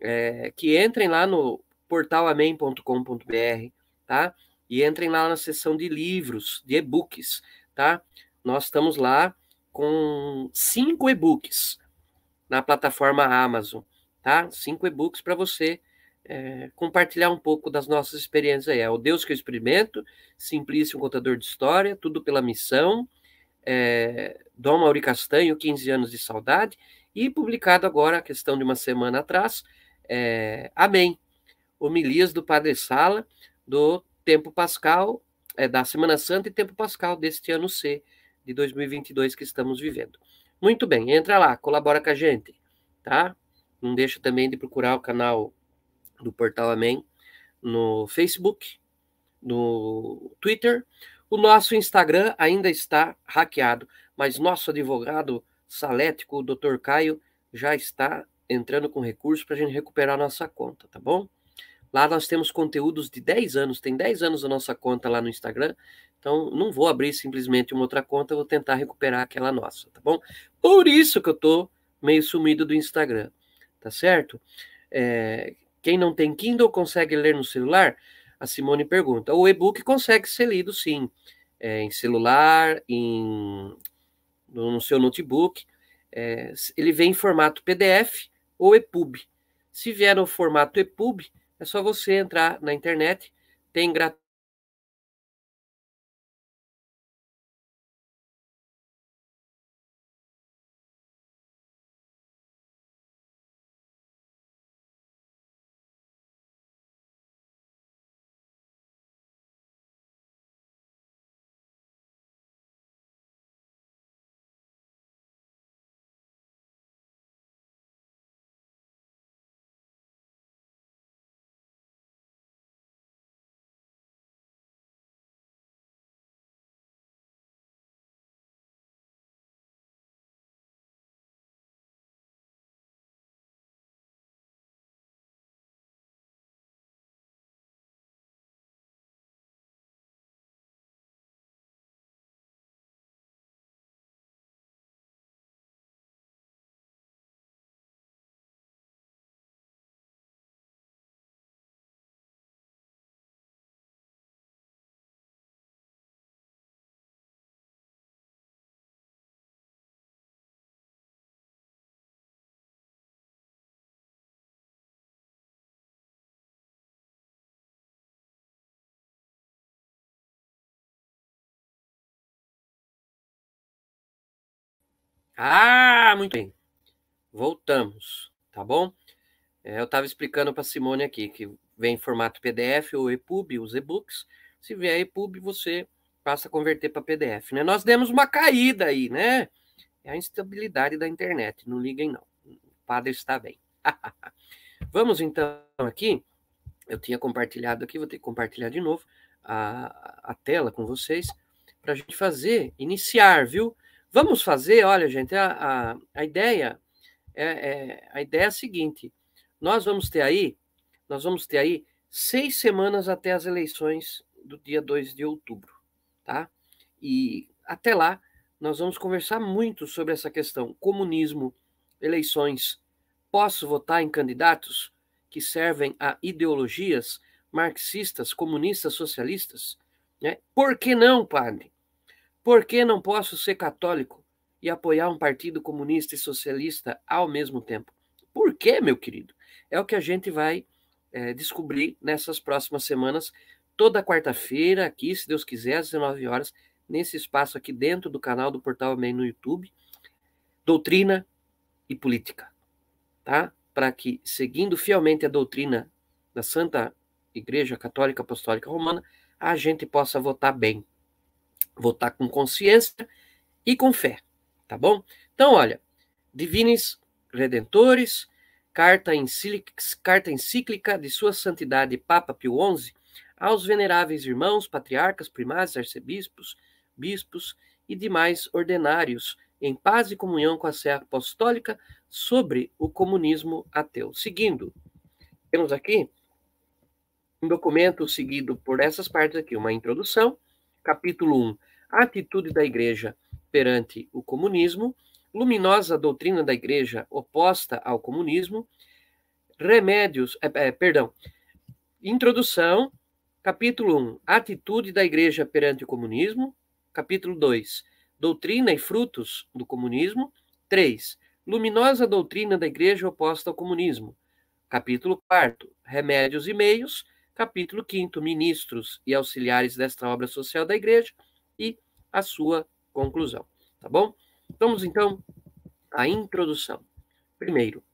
é, que entrem lá no portalamém.com.br, tá? E entrem lá na seção de livros, de e-books, tá? Nós estamos lá com cinco e-books na plataforma Amazon, tá? Cinco e-books para você é, compartilhar um pouco das nossas experiências aí. É o Deus que eu experimento, Simplício, um contador de história, tudo pela missão, é, Dom Mauri Castanho, 15 anos de saudade, e publicado agora, a questão de uma semana atrás, é, Amém, homilias do Padre Sala, do Tempo Pascal, é, da Semana Santa e Tempo Pascal deste ano C, de 2022 que estamos vivendo. Muito bem, entra lá, colabora com a gente, tá? Não deixa também de procurar o canal do Portal Amém no Facebook, no Twitter. O nosso Instagram ainda está hackeado, mas nosso advogado salético, o Dr. Caio, já está entrando com recursos para a gente recuperar nossa conta, tá bom? Lá nós temos conteúdos de 10 anos, tem 10 anos a nossa conta lá no Instagram, então, não vou abrir simplesmente uma outra conta, vou tentar recuperar aquela nossa, tá bom? Por isso que eu tô meio sumido do Instagram, tá certo? É, quem não tem Kindle consegue ler no celular? A Simone pergunta. O e-book consegue ser lido, sim, é, em celular, em, no seu notebook. É, ele vem em formato PDF ou EPUB. Se vier no formato EPUB, é só você entrar na internet, tem gratuito Ah, muito bem. Voltamos, tá bom? É, eu estava explicando para Simone aqui que vem em formato PDF ou EPUB, os e-books. Se vier EPUB, você passa a converter para PDF, né? Nós demos uma caída aí, né? É a instabilidade da internet. Não liguem, não. O padre está bem. Vamos então aqui. Eu tinha compartilhado aqui, vou ter que compartilhar de novo a, a tela com vocês para a gente fazer, iniciar, viu? Vamos fazer, olha, gente, a, a, a ideia é, é, a ideia é a seguinte: nós vamos ter aí, nós vamos ter aí seis semanas até as eleições do dia 2 de outubro, tá? E até lá nós vamos conversar muito sobre essa questão: comunismo, eleições. Posso votar em candidatos que servem a ideologias marxistas, comunistas, socialistas? Né? Por que não, padre? Por que não posso ser católico e apoiar um partido comunista e socialista ao mesmo tempo? Por que, meu querido? É o que a gente vai é, descobrir nessas próximas semanas, toda quarta-feira, aqui, se Deus quiser, às 19 horas, nesse espaço aqui dentro do canal do Portal Amém no YouTube. Doutrina e política, tá? Para que, seguindo fielmente a doutrina da Santa Igreja Católica Apostólica Romana, a gente possa votar bem, votar com consciência e com fé, tá bom? Então, olha, Divinis Redentores, carta encíclica, carta encíclica de Sua Santidade Papa Pio XI aos veneráveis irmãos, patriarcas, primazes, arcebispos, bispos e demais ordenários, em paz e comunhão com a Sé Apostólica, sobre o comunismo ateu. Seguindo, temos aqui um documento seguido por essas partes aqui, uma introdução, capítulo 1, a atitude da igreja perante o comunismo, luminosa doutrina da igreja oposta ao comunismo, remédios, é, é, perdão, introdução, capítulo 1, atitude da igreja perante o comunismo, capítulo 2, doutrina e frutos do comunismo, 3, luminosa doutrina da igreja oposta ao comunismo, capítulo 4, remédios e meios, capítulo 5, ministros e auxiliares desta obra social da igreja e a sua conclusão, tá bom? Vamos então à introdução. Primeiro,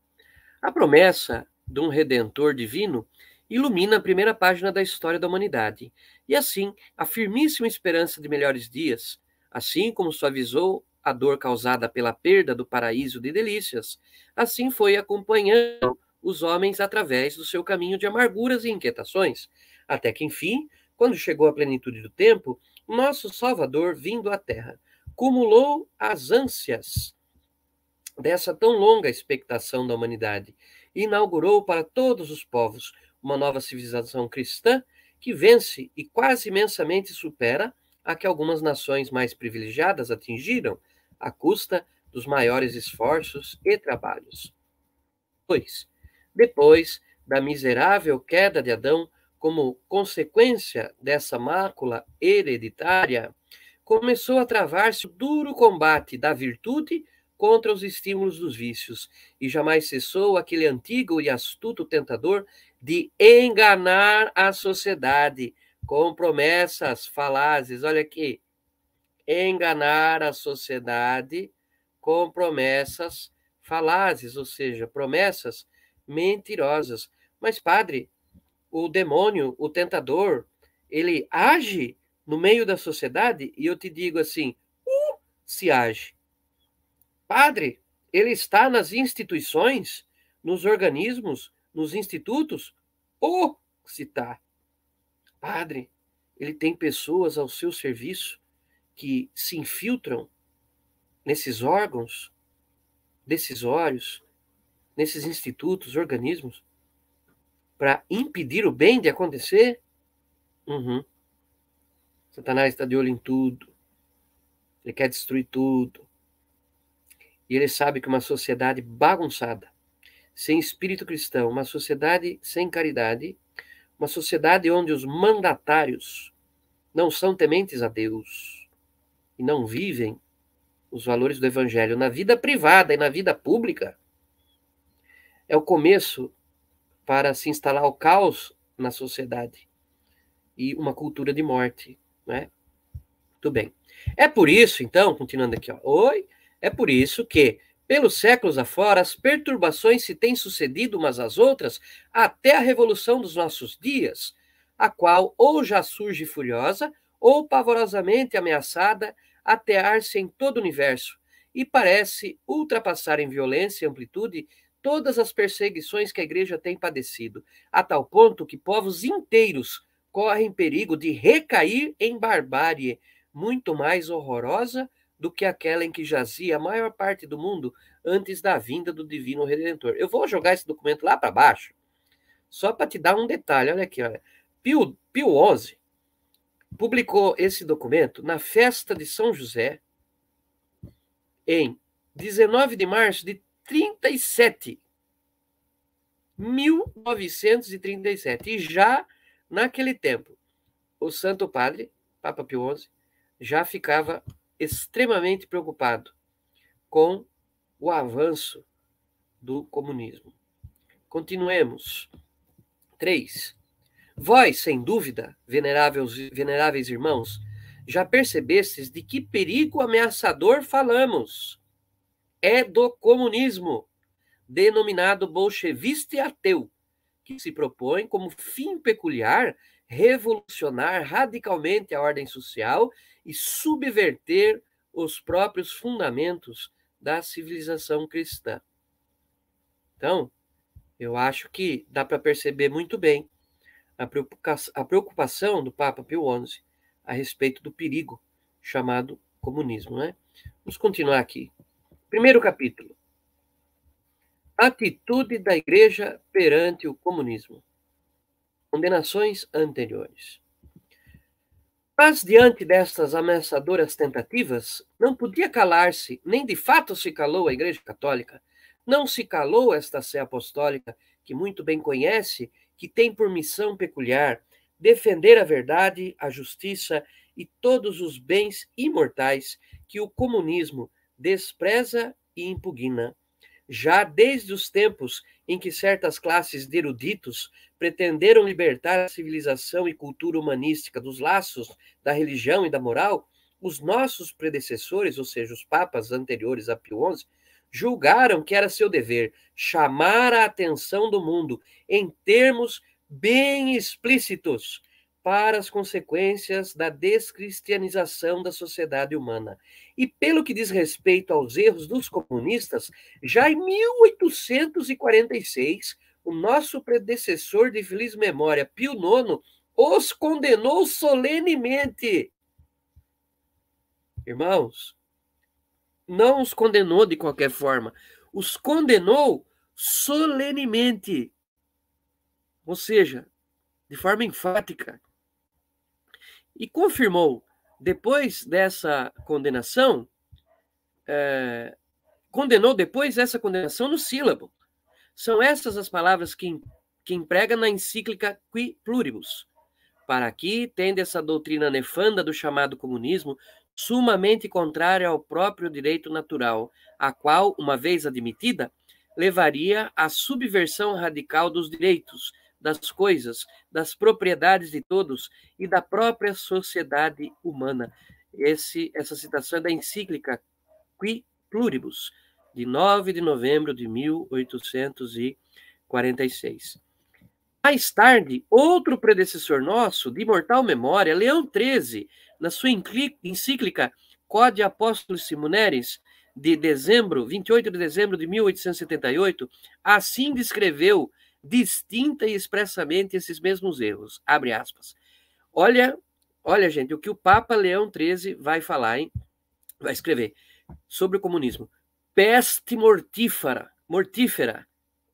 a promessa de um redentor divino ilumina a primeira página da história da humanidade, e assim a firmíssima esperança de melhores dias, assim como suavizou a dor causada pela perda do paraíso de delícias, assim foi acompanhando os homens através do seu caminho de amarguras e inquietações, até que, enfim, quando chegou a plenitude do tempo, nosso Salvador, vindo à Terra, cumulou as ânsias dessa tão longa expectação da humanidade e inaugurou para todos os povos uma nova civilização cristã que vence e quase imensamente supera a que algumas nações mais privilegiadas atingiram à custa dos maiores esforços e trabalhos. 2. Depois da miserável queda de Adão, como consequência dessa mácula hereditária, começou a travar-se o duro combate da virtude contra os estímulos dos vícios, e jamais cessou aquele antigo e astuto tentador de enganar a sociedade com promessas falazes. Olha aqui, enganar a sociedade com promessas falazes, ou seja, promessas mentirosas. Mas, padre, o demônio, o tentador, ele age no meio da sociedade e eu te digo assim: uh, se age. Padre, ele está nas instituições, nos organismos, nos institutos? Ou se está. Padre, ele tem pessoas ao seu serviço que se infiltram nesses órgãos decisórios, nesses institutos, organismos, para impedir o bem de acontecer? Uhum. Satanás está de olho em tudo. Ele quer destruir tudo. E ele sabe que uma sociedade bagunçada, sem espírito cristão, uma sociedade sem caridade, uma sociedade onde os mandatários não são tementes a Deus e não vivem os valores do evangelho na vida privada e na vida pública, é o começo para se instalar o caos na sociedade e uma cultura de morte, né? Tudo bem. É por isso, então, continuando aqui, ó. Oi, é por isso que, pelos séculos afora, as perturbações se têm sucedido umas às outras até a revolução dos nossos dias, a qual ou já surge furiosa ou pavorosamente ameaçada atear-se em todo o universo e parece ultrapassar em violência e amplitude todas as perseguições que a igreja tem padecido, a tal ponto que povos inteiros correm perigo de recair em barbárie muito mais horrorosa do que aquela em que jazia a maior parte do mundo antes da vinda do divino redentor. Eu vou jogar esse documento lá para baixo, só para te dar um detalhe. Olha aqui, olha. Pio, Pio XI publicou esse documento na festa de São José em 19 de março de 37. 1937. E já naquele tempo, o Santo Padre, Papa Pio XI, já ficava extremamente preocupado com o avanço do comunismo. Continuemos. 3. Vós, sem dúvida, veneráveis, veneráveis irmãos, já percebestes de que perigo ameaçador falamos. É do comunismo, denominado bolchevista e ateu, que se propõe como fim peculiar revolucionar radicalmente a ordem social e subverter os próprios fundamentos da civilização cristã. Então, eu acho que dá para perceber muito bem a preocupação do Papa Pio XI a respeito do perigo chamado comunismo. Né? Vamos continuar aqui. Primeiro capítulo. Atitude da Igreja perante o comunismo. Condenações anteriores. Mas, diante destas ameaçadoras tentativas, não podia calar-se, nem de fato se calou a Igreja Católica, não se calou esta sé apostólica, que muito bem conhece, que tem por missão peculiar defender a verdade, a justiça e todos os bens imortais que o comunismo despreza e impugna. Já desde os tempos em que certas classes de eruditos pretenderam libertar a civilização e cultura humanística dos laços da religião e da moral, os nossos predecessores, ou seja, os papas anteriores a Pio XI, julgaram que era seu dever chamar a atenção do mundo em termos bem explícitos para as consequências da descristianização da sociedade humana. E pelo que diz respeito aos erros dos comunistas, já em 1846, o nosso predecessor de feliz memória, Pio IX, os condenou solenemente. Irmãos, não os condenou de qualquer forma, os condenou solenemente. Ou seja, de forma enfática e confirmou, depois dessa condenação, é, condenou depois dessa condenação no sílabo. São essas as palavras que, que emprega na encíclica Qui Pluribus. Para aqui, tende essa doutrina nefanda do chamado comunismo, sumamente contrária ao próprio direito natural, a qual, uma vez admitida, levaria à subversão radical dos direitos, das coisas, das propriedades de todos e da própria sociedade humana. Esse, essa citação é da encíclica Qui Pluribus, de 9 de novembro de 1846. Mais tarde, outro predecessor nosso, de imortal memória, Leão XIII, na sua encíclica Code Apóstolos Simuneres, de dezembro, 28 de dezembro de 1878, assim descreveu distinta e expressamente esses mesmos erros. Abre aspas. Olha, olha, gente, o que o Papa Leão XIII vai falar, hein? Vai escrever sobre o comunismo. Peste mortífera, mortífera,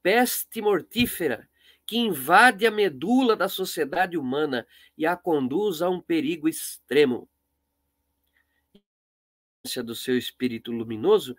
peste mortífera, que invade a medula da sociedade humana e a conduz a um perigo extremo. Do seu espírito luminoso,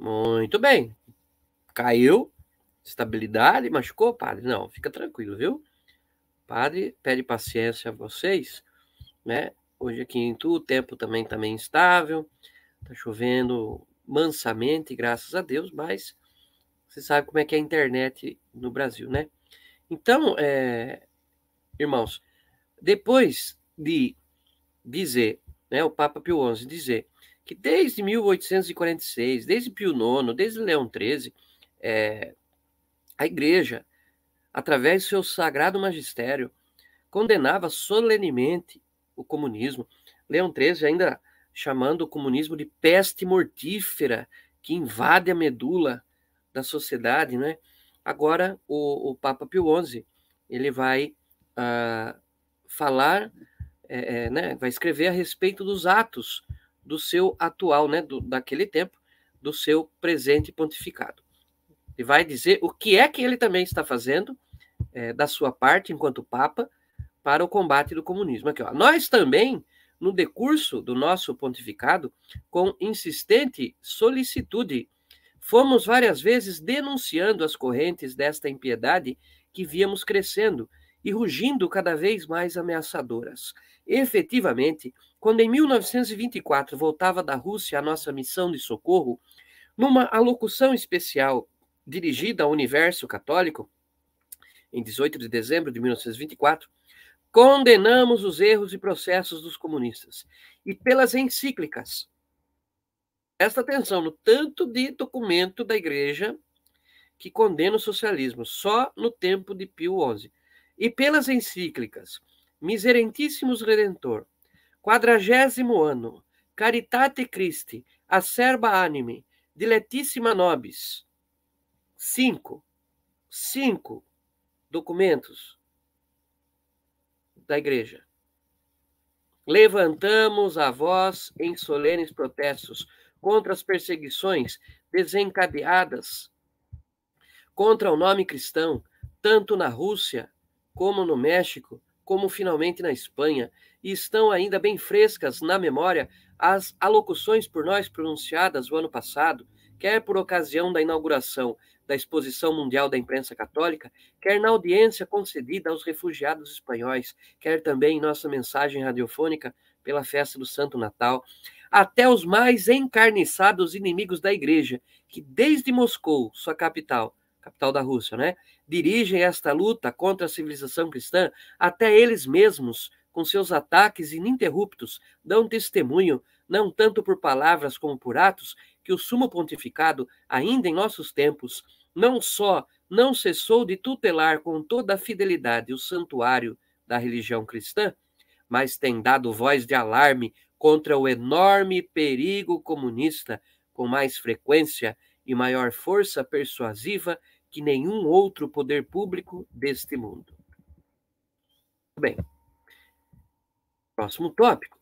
Muito bem. Caiu. Estabilidade, machucou, padre? Não, fica tranquilo, viu? Padre, pede paciência a vocês, né? Hoje aqui em Tu, o tempo também tá meio instável, tá chovendo mansamente, graças a Deus, mas você sabe como é que é a internet no Brasil, né? Então, é, irmãos, depois de dizer, né, o Papa Pio XI dizer que desde 1846, desde Pio IX, desde Leão XIII, é, a igreja através do seu sagrado magistério, condenava solenemente o comunismo. Leão XIII ainda chamando o comunismo de peste mortífera que invade a medula da sociedade, né? Agora o, o Papa Pio XI ele vai uh, falar, é, é, né? Vai escrever a respeito dos atos do seu atual, né? Do, daquele tempo, do seu presente pontificado. Ele vai dizer o que é que ele também está fazendo é, da sua parte enquanto Papa para o combate do comunismo. Aqui, ó. Nós também no decurso do nosso pontificado, com insistente solicitude, fomos várias vezes denunciando as correntes desta impiedade que víamos crescendo e rugindo cada vez mais ameaçadoras. Efetivamente, quando em 1924 voltava da Rússia a nossa missão de socorro, numa alocução especial dirigida ao universo católico, em 18 de dezembro de 1924, Condenamos os erros e processos dos comunistas. E pelas encíclicas. Presta atenção no tanto de documento da igreja que condena o socialismo, só no tempo de Pio XI. E pelas encíclicas Miserentíssimos Redentor, Quadragésimo Ano, Caritate Christi, Acerba Anime, Diletissima Nobis. Cinco. Cinco documentos da igreja. Levantamos a voz em solenes protestos contra as perseguições desencadeadas contra o nome cristão, tanto na Rússia como no México, como finalmente na Espanha, e estão ainda bem frescas na memória as alocuções por nós pronunciadas o ano passado, quer por ocasião da inauguração da Exposição Mundial da Imprensa Católica, quer na audiência concedida aos refugiados espanhóis, quer também em nossa mensagem radiofônica pela festa do Santo Natal, até os mais encarniçados inimigos da Igreja, que desde Moscou, sua capital, capital da Rússia, né, dirigem esta luta contra a civilização cristã, até eles mesmos, com seus ataques ininterruptos, dão testemunho, não tanto por palavras como por atos, que o sumo pontificado, ainda em nossos tempos, não só não cessou de tutelar com toda a fidelidade o santuário da religião cristã, mas tem dado voz de alarme contra o enorme perigo comunista com mais frequência e maior força persuasiva que nenhum outro poder público deste mundo. Bem, próximo tópico.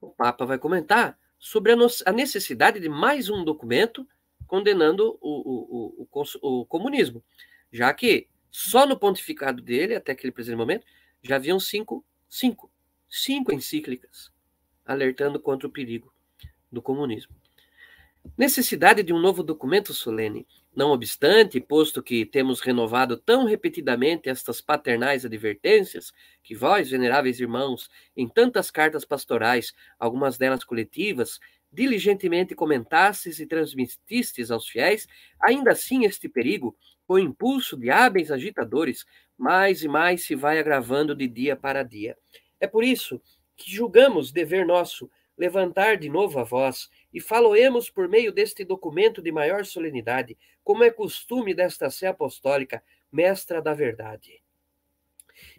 O Papa vai comentar sobre a necessidade de mais um documento condenando o, o, o, o, comunismo, já que só no pontificado dele, até aquele presente momento, já haviam cinco, cinco, cinco encíclicas alertando contra o perigo do comunismo. Necessidade de um novo documento solene. Não obstante, posto que temos renovado tão repetidamente estas paternais advertências, que vós, veneráveis irmãos, em tantas cartas pastorais, algumas delas coletivas, diligentemente comentastes e transmitistes aos fiéis, ainda assim este perigo, com o impulso de hábeis agitadores, mais e mais se vai agravando de dia para dia. É por isso que julgamos dever nosso levantar de novo a voz e faloemos por meio deste documento de maior solenidade, como é costume desta sé apostólica, mestra da verdade.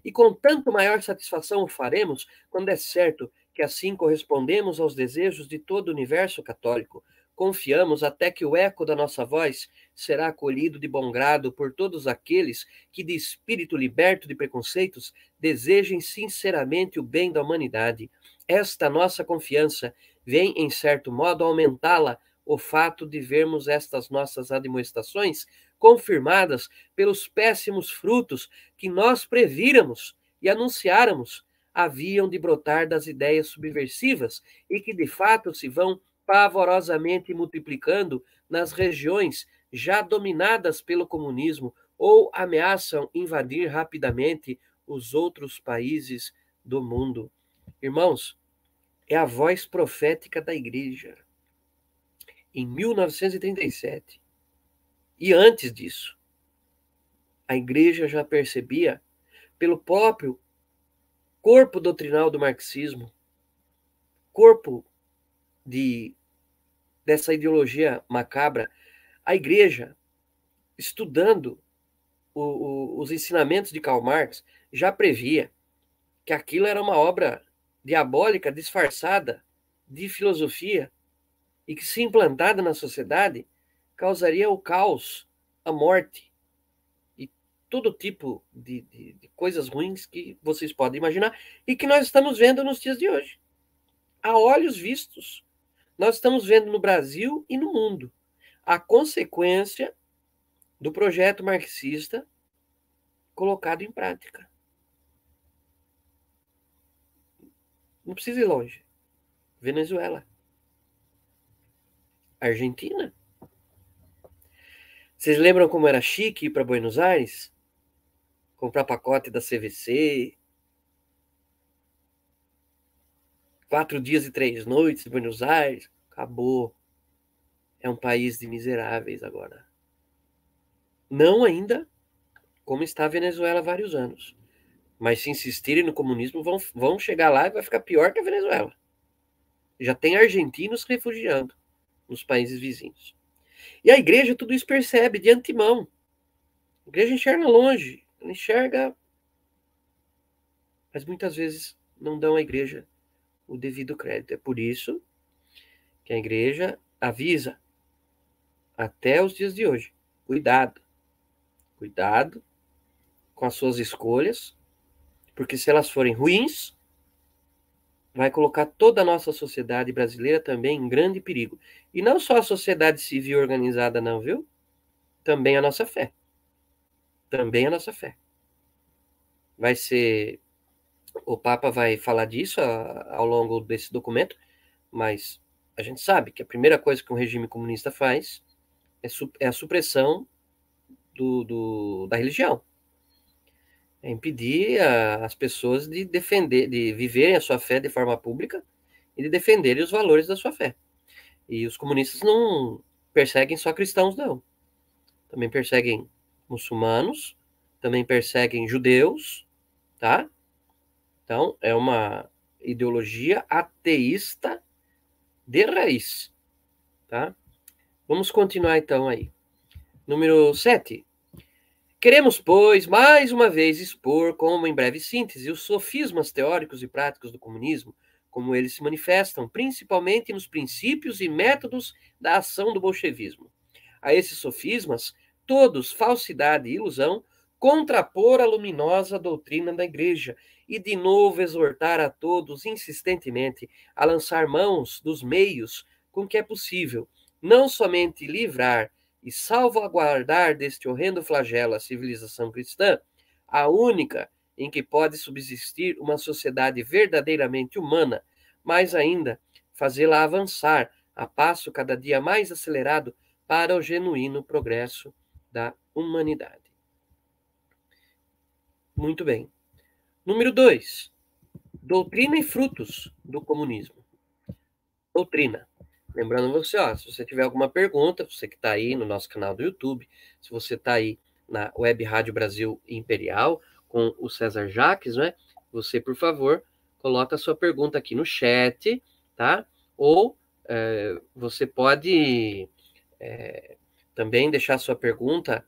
E com tanto maior satisfação o faremos, quando é certo que assim correspondemos aos desejos de todo o universo católico. Confiamos até que o eco da nossa voz será acolhido de bom grado por todos aqueles que, de espírito liberto de preconceitos, desejem sinceramente o bem da humanidade. Esta nossa confiança vem, em certo modo, aumentá-la o fato de vermos estas nossas admoestações confirmadas pelos péssimos frutos que nós prevíramos e anunciáramos haviam de brotar das ideias subversivas e que de fato se vão pavorosamente multiplicando nas regiões já dominadas pelo comunismo ou ameaçam invadir rapidamente os outros países do mundo. Irmãos, é a voz profética da igreja. Em 1937 e antes disso, a igreja já percebia, pelo próprio corpo doutrinal do marxismo, corpo de dessa ideologia macabra, a igreja estudando o, o, os ensinamentos de Karl Marx já previa que aquilo era uma obra diabólica, disfarçada de filosofia e que, se implantada na sociedade, causaria o caos, a morte e todo tipo de, de, de coisas ruins que vocês podem imaginar e que nós estamos vendo nos dias de hoje. A olhos vistos, nós estamos vendo no Brasil e no mundo a consequência do projeto marxista colocado em prática. Não precisa ir longe. Venezuela. Argentina. Vocês lembram como era chique ir para Buenos Aires? Comprar pacote da CVC. Quatro dias e três noites em Buenos Aires. Acabou. É um país de miseráveis agora. Não ainda como está a Venezuela há vários anos. Mas se insistirem no comunismo, vão, vão chegar lá e vai ficar pior que a Venezuela. Já tem argentinos refugiando nos países vizinhos. E a igreja tudo isso percebe de antemão. A igreja enxerga longe, ela enxerga, mas muitas vezes não dão à igreja o devido crédito. É por isso que a igreja avisa até os dias de hoje. Cuidado. Cuidado com as suas escolhas, porque se elas forem ruins, vai colocar toda a nossa sociedade brasileira também em grande perigo. E não só a sociedade civil organizada, não, viu? Também a nossa fé. Também a nossa fé. Vai ser. O Papa vai falar disso ao longo desse documento, mas a gente sabe que a primeira coisa que um regime comunista faz é, é a supressão do, do, da religião. É impedir a, as pessoas de defender, de viverem a sua fé de forma pública e de defenderem os valores da sua fé. E os comunistas não perseguem só cristãos, não. Também perseguem muçulmanos, também perseguem judeus, tá? Então, é uma ideologia ateísta de raiz, tá? Vamos continuar então aí. Número 7. Queremos, pois, mais uma vez expor, como em breve síntese, os sofismas teóricos e práticos do comunismo, como eles se manifestam, principalmente nos princípios e métodos da ação do bolchevismo. A esses sofismas, todos falsidade e ilusão, contrapor a luminosa doutrina da Igreja e de novo exortar a todos insistentemente a lançar mãos dos meios com que é possível não somente livrar e salvaguardar deste horrendo flagelo a civilização cristã, a única em que pode subsistir uma sociedade verdadeiramente humana, mas ainda fazê-la avançar a passo cada dia mais acelerado para o genuíno progresso da humanidade. Muito bem. Número 2. Doutrina e frutos do comunismo. Doutrina. Lembrando você, ó, se você tiver alguma pergunta, você que está aí no nosso canal do YouTube, se você está aí na Web Rádio Brasil Imperial com o César Jaques, né? Você, por favor, coloca a sua pergunta aqui no chat, tá? Ou é, você pode é, também deixar sua pergunta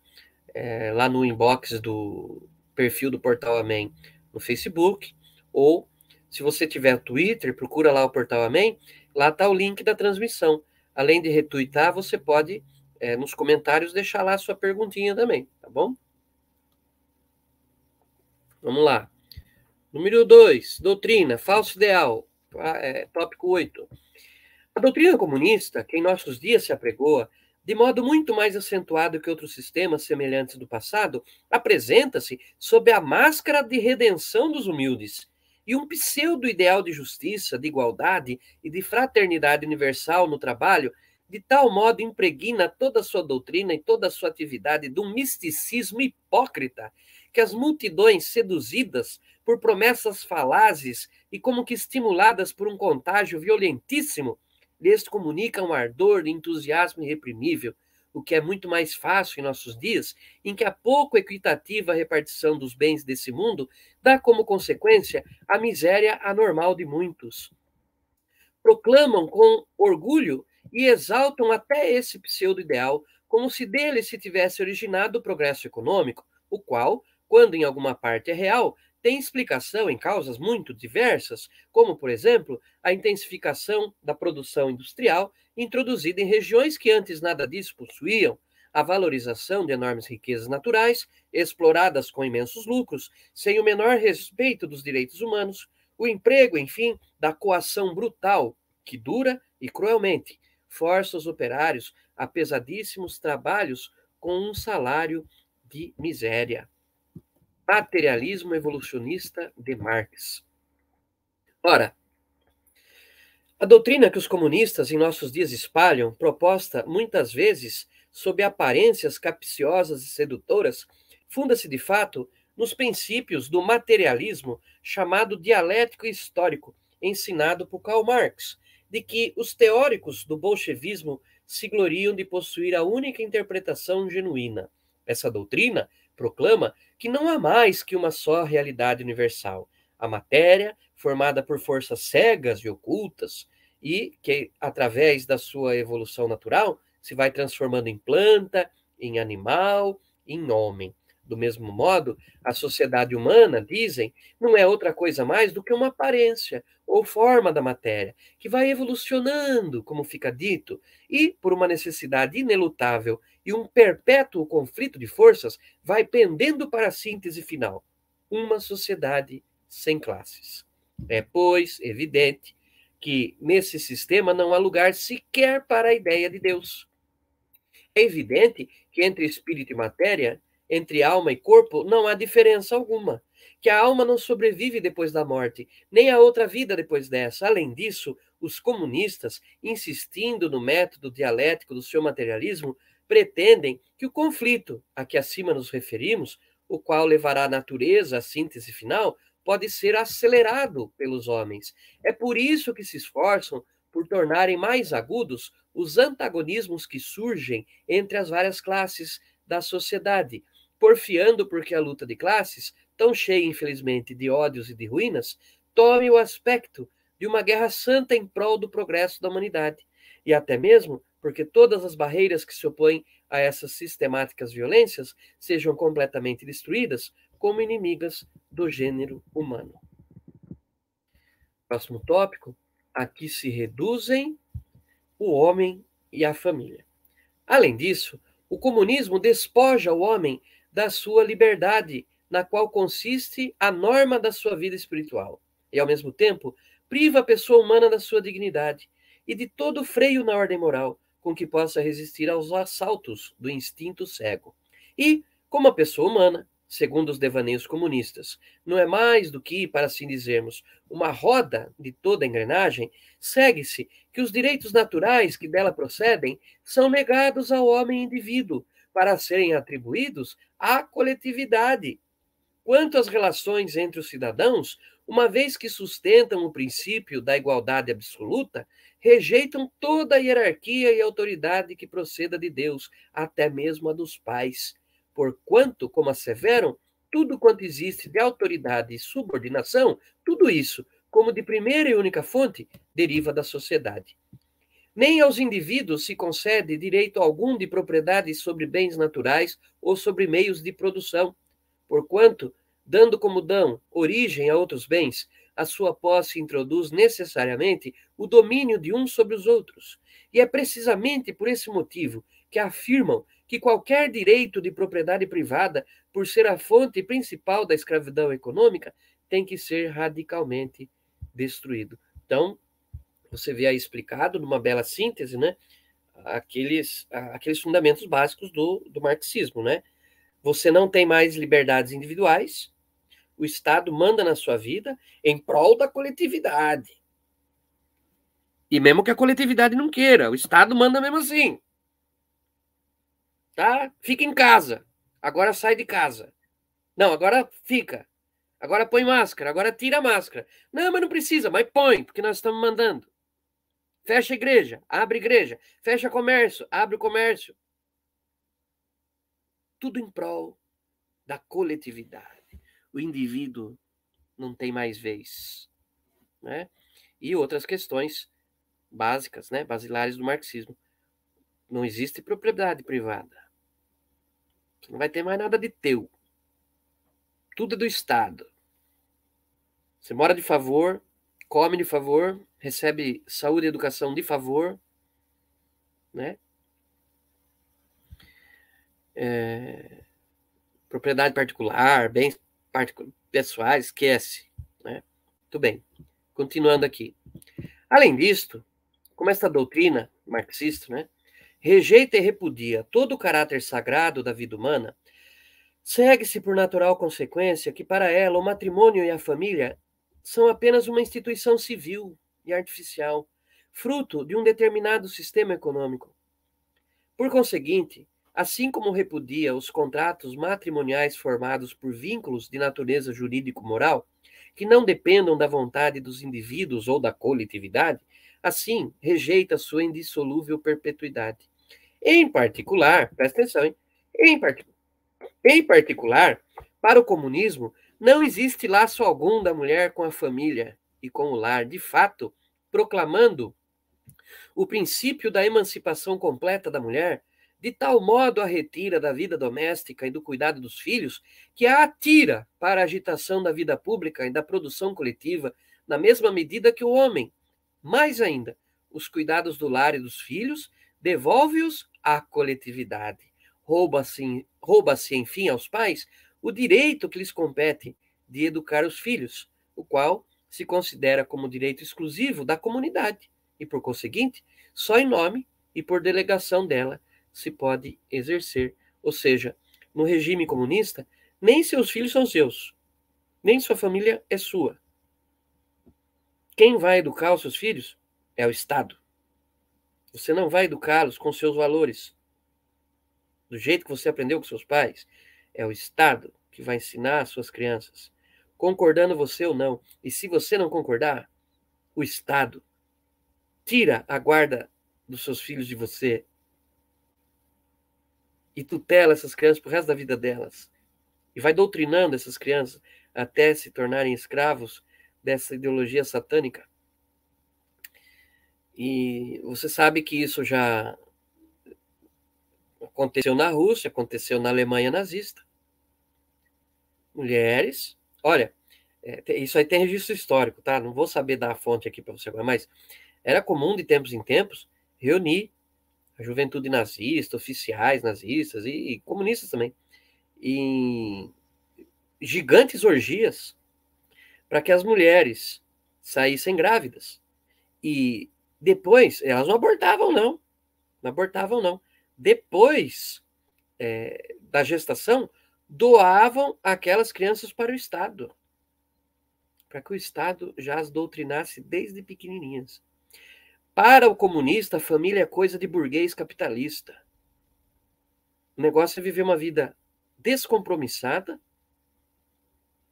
é, lá no inbox do perfil do Portal Amém no Facebook, ou se você tiver Twitter, procura lá o Portal Amém Lá está o link da transmissão. Além de retweetar, você pode, é, nos comentários, deixar lá a sua perguntinha também, tá bom? Vamos lá. Número 2, doutrina, falso ideal, é, tópico 8. A doutrina comunista, que em nossos dias se apregoa, de modo muito mais acentuado que outros sistemas semelhantes do passado, apresenta-se sob a máscara de redenção dos humildes e um pseudo-ideal de justiça, de igualdade e de fraternidade universal no trabalho, de tal modo impregna toda a sua doutrina e toda a sua atividade de um misticismo hipócrita, que as multidões seduzidas por promessas falazes e como que estimuladas por um contágio violentíssimo, lhes comunicam um ardor de entusiasmo irreprimível, o que é muito mais fácil em nossos dias, em que a pouco equitativa repartição dos bens desse mundo dá como consequência a miséria anormal de muitos. Proclamam com orgulho e exaltam até esse pseudo-ideal, como se dele se tivesse originado o progresso econômico, o qual, quando em alguma parte é real, tem explicação em causas muito diversas, como, por exemplo, a intensificação da produção industrial introduzida em regiões que antes nada disso possuíam, a valorização de enormes riquezas naturais, exploradas com imensos lucros, sem o menor respeito dos direitos humanos, o emprego, enfim, da coação brutal, que dura e cruelmente força os operários a pesadíssimos trabalhos com um salário de miséria. Materialismo evolucionista de Marx. Ora, a doutrina que os comunistas em nossos dias espalham, proposta muitas vezes sob aparências capciosas e sedutoras, funda-se de fato nos princípios do materialismo chamado dialético histórico, ensinado por Karl Marx, de que os teóricos do bolchevismo se gloriam de possuir a única interpretação genuína. Essa doutrina proclama que não há mais que uma só realidade universal, a matéria, formada por forças cegas e ocultas, e que, através da sua evolução natural, se vai transformando em planta, em animal, em homem. Do mesmo modo, a sociedade humana, dizem, não é outra coisa mais do que uma aparência ou forma da matéria, que vai evolucionando, como fica dito, e, por uma necessidade inelutável e um perpétuo conflito de forças, vai pendendo para a síntese final: uma sociedade sem classes. É, pois, evidente que nesse sistema não há lugar sequer para a ideia de Deus. É evidente que entre espírito e matéria entre alma e corpo, não há diferença alguma. Que a alma não sobrevive depois da morte, nem a outra vida depois dessa. Além disso, os comunistas, insistindo no método dialético do seu materialismo, pretendem que o conflito a que acima nos referimos, o qual levará a natureza à síntese final, pode ser acelerado pelos homens. É por isso que se esforçam por tornarem mais agudos os antagonismos que surgem entre as várias classes da sociedade, porfiando porque a luta de classes, tão cheia, infelizmente, de ódios e de ruínas, tome o aspecto de uma guerra santa em prol do progresso da humanidade, e até mesmo porque todas as barreiras que se opõem a essas sistemáticas violências sejam completamente destruídas como inimigas do gênero humano. Próximo tópico: aqui se reduzem o homem e a família. Além disso, o comunismo despoja o homem da sua liberdade, na qual consiste a norma da sua vida espiritual, e ao mesmo tempo priva a pessoa humana da sua dignidade e de todo freio na ordem moral com que possa resistir aos assaltos do instinto cego. E, como a pessoa humana, segundo os devaneios comunistas, não é mais do que, para assim dizermos, uma roda de toda a engrenagem, segue-se que os direitos naturais que dela procedem são negados ao homem indivíduo, para serem atribuídos à coletividade. Quanto às relações entre os cidadãos, uma vez que sustentam o princípio da igualdade absoluta, rejeitam toda a hierarquia e autoridade que proceda de Deus, até mesmo a dos pais. Porquanto, como asseveram, tudo quanto existe de autoridade e subordinação, tudo isso, como de primeira e única fonte, deriva da sociedade. Nem aos indivíduos se concede direito algum de propriedade sobre bens naturais ou sobre meios de produção, porquanto, dando como dão origem a outros bens, a sua posse introduz necessariamente o domínio de uns sobre os outros. E é precisamente por esse motivo que afirmam que qualquer direito de propriedade privada, por ser a fonte principal da escravidão econômica, tem que ser radicalmente destruído. Então, você vê aí explicado, numa bela síntese, né, aqueles, aqueles fundamentos básicos do, do marxismo, né? Você não tem mais liberdades individuais, o Estado manda na sua vida em prol da coletividade. E mesmo que a coletividade não queira, o Estado manda mesmo assim. Tá? Fica em casa. Agora sai de casa. Não, agora fica. Agora põe máscara, agora tira a máscara. Não, mas não precisa, mas põe, porque nós estamos mandando. Fecha igreja, abre igreja. Fecha comércio, abre comércio. Tudo em prol da coletividade. O indivíduo não tem mais vez. Né? E outras questões básicas, né, basilares do marxismo. Não existe propriedade privada. Você não vai ter mais nada de teu. tudo é do Estado. Você mora de favor, come de favor, recebe saúde e educação de favor, né? É, propriedade particular, bens pessoais, esquece, né? Muito bem. Continuando aqui. Além disto, como esta doutrina marxista, né, rejeita e repudia todo o caráter sagrado da vida humana, segue-se por natural consequência que para ela o matrimônio e a família são apenas uma instituição civil e artificial, fruto de um determinado sistema econômico. Por conseguinte, assim como repudia os contratos matrimoniais formados por vínculos de natureza jurídico-moral, que não dependam da vontade dos indivíduos ou da coletividade, assim rejeita sua indissolúvel perpetuidade. Em particular, presta atenção, hein? Em, em particular, para o comunismo, não existe laço algum da mulher com a família e com o lar. De fato, proclamando o princípio da emancipação completa da mulher, de tal modo a retira da vida doméstica e do cuidado dos filhos, que a atira para a agitação da vida pública e da produção coletiva, na mesma medida que o homem. Mais ainda, os cuidados do lar e dos filhos devolve-os à coletividade. Rouba-se, rouba-se, enfim, aos pais o direito que lhes compete de educar os filhos, o qual se considera como direito exclusivo da comunidade e, por conseguinte, só em nome e por delegação dela se pode exercer. Ou seja, no regime comunista, nem seus filhos são seus, nem sua família é sua. Quem vai educar os seus filhos é o Estado. Você não vai educá-los com seus valores, do jeito que você aprendeu com seus pais. É o Estado que vai ensinar as suas crianças, concordando você ou não. E se você não concordar, o Estado tira a guarda dos seus filhos de você e tutela essas crianças pro resto da vida delas. E vai doutrinando essas crianças até se tornarem escravos dessa ideologia satânica. E você sabe que isso já aconteceu na Rússia, aconteceu na Alemanha nazista. Mulheres, olha, é, isso aí tem registro histórico, tá? Não vou saber dar a fonte aqui para você agora, mas era comum de tempos em tempos reunir a juventude nazista, oficiais nazistas e, e comunistas também, em gigantes orgias para que as mulheres saíssem grávidas. E depois, elas não abortavam, não. Não abortavam, não. Depois é, da gestação, doavam aquelas crianças para o Estado. Para que o Estado já as doutrinasse desde pequenininhas. Para o comunista, a família é coisa de burguês capitalista. O negócio é viver uma vida descompromissada,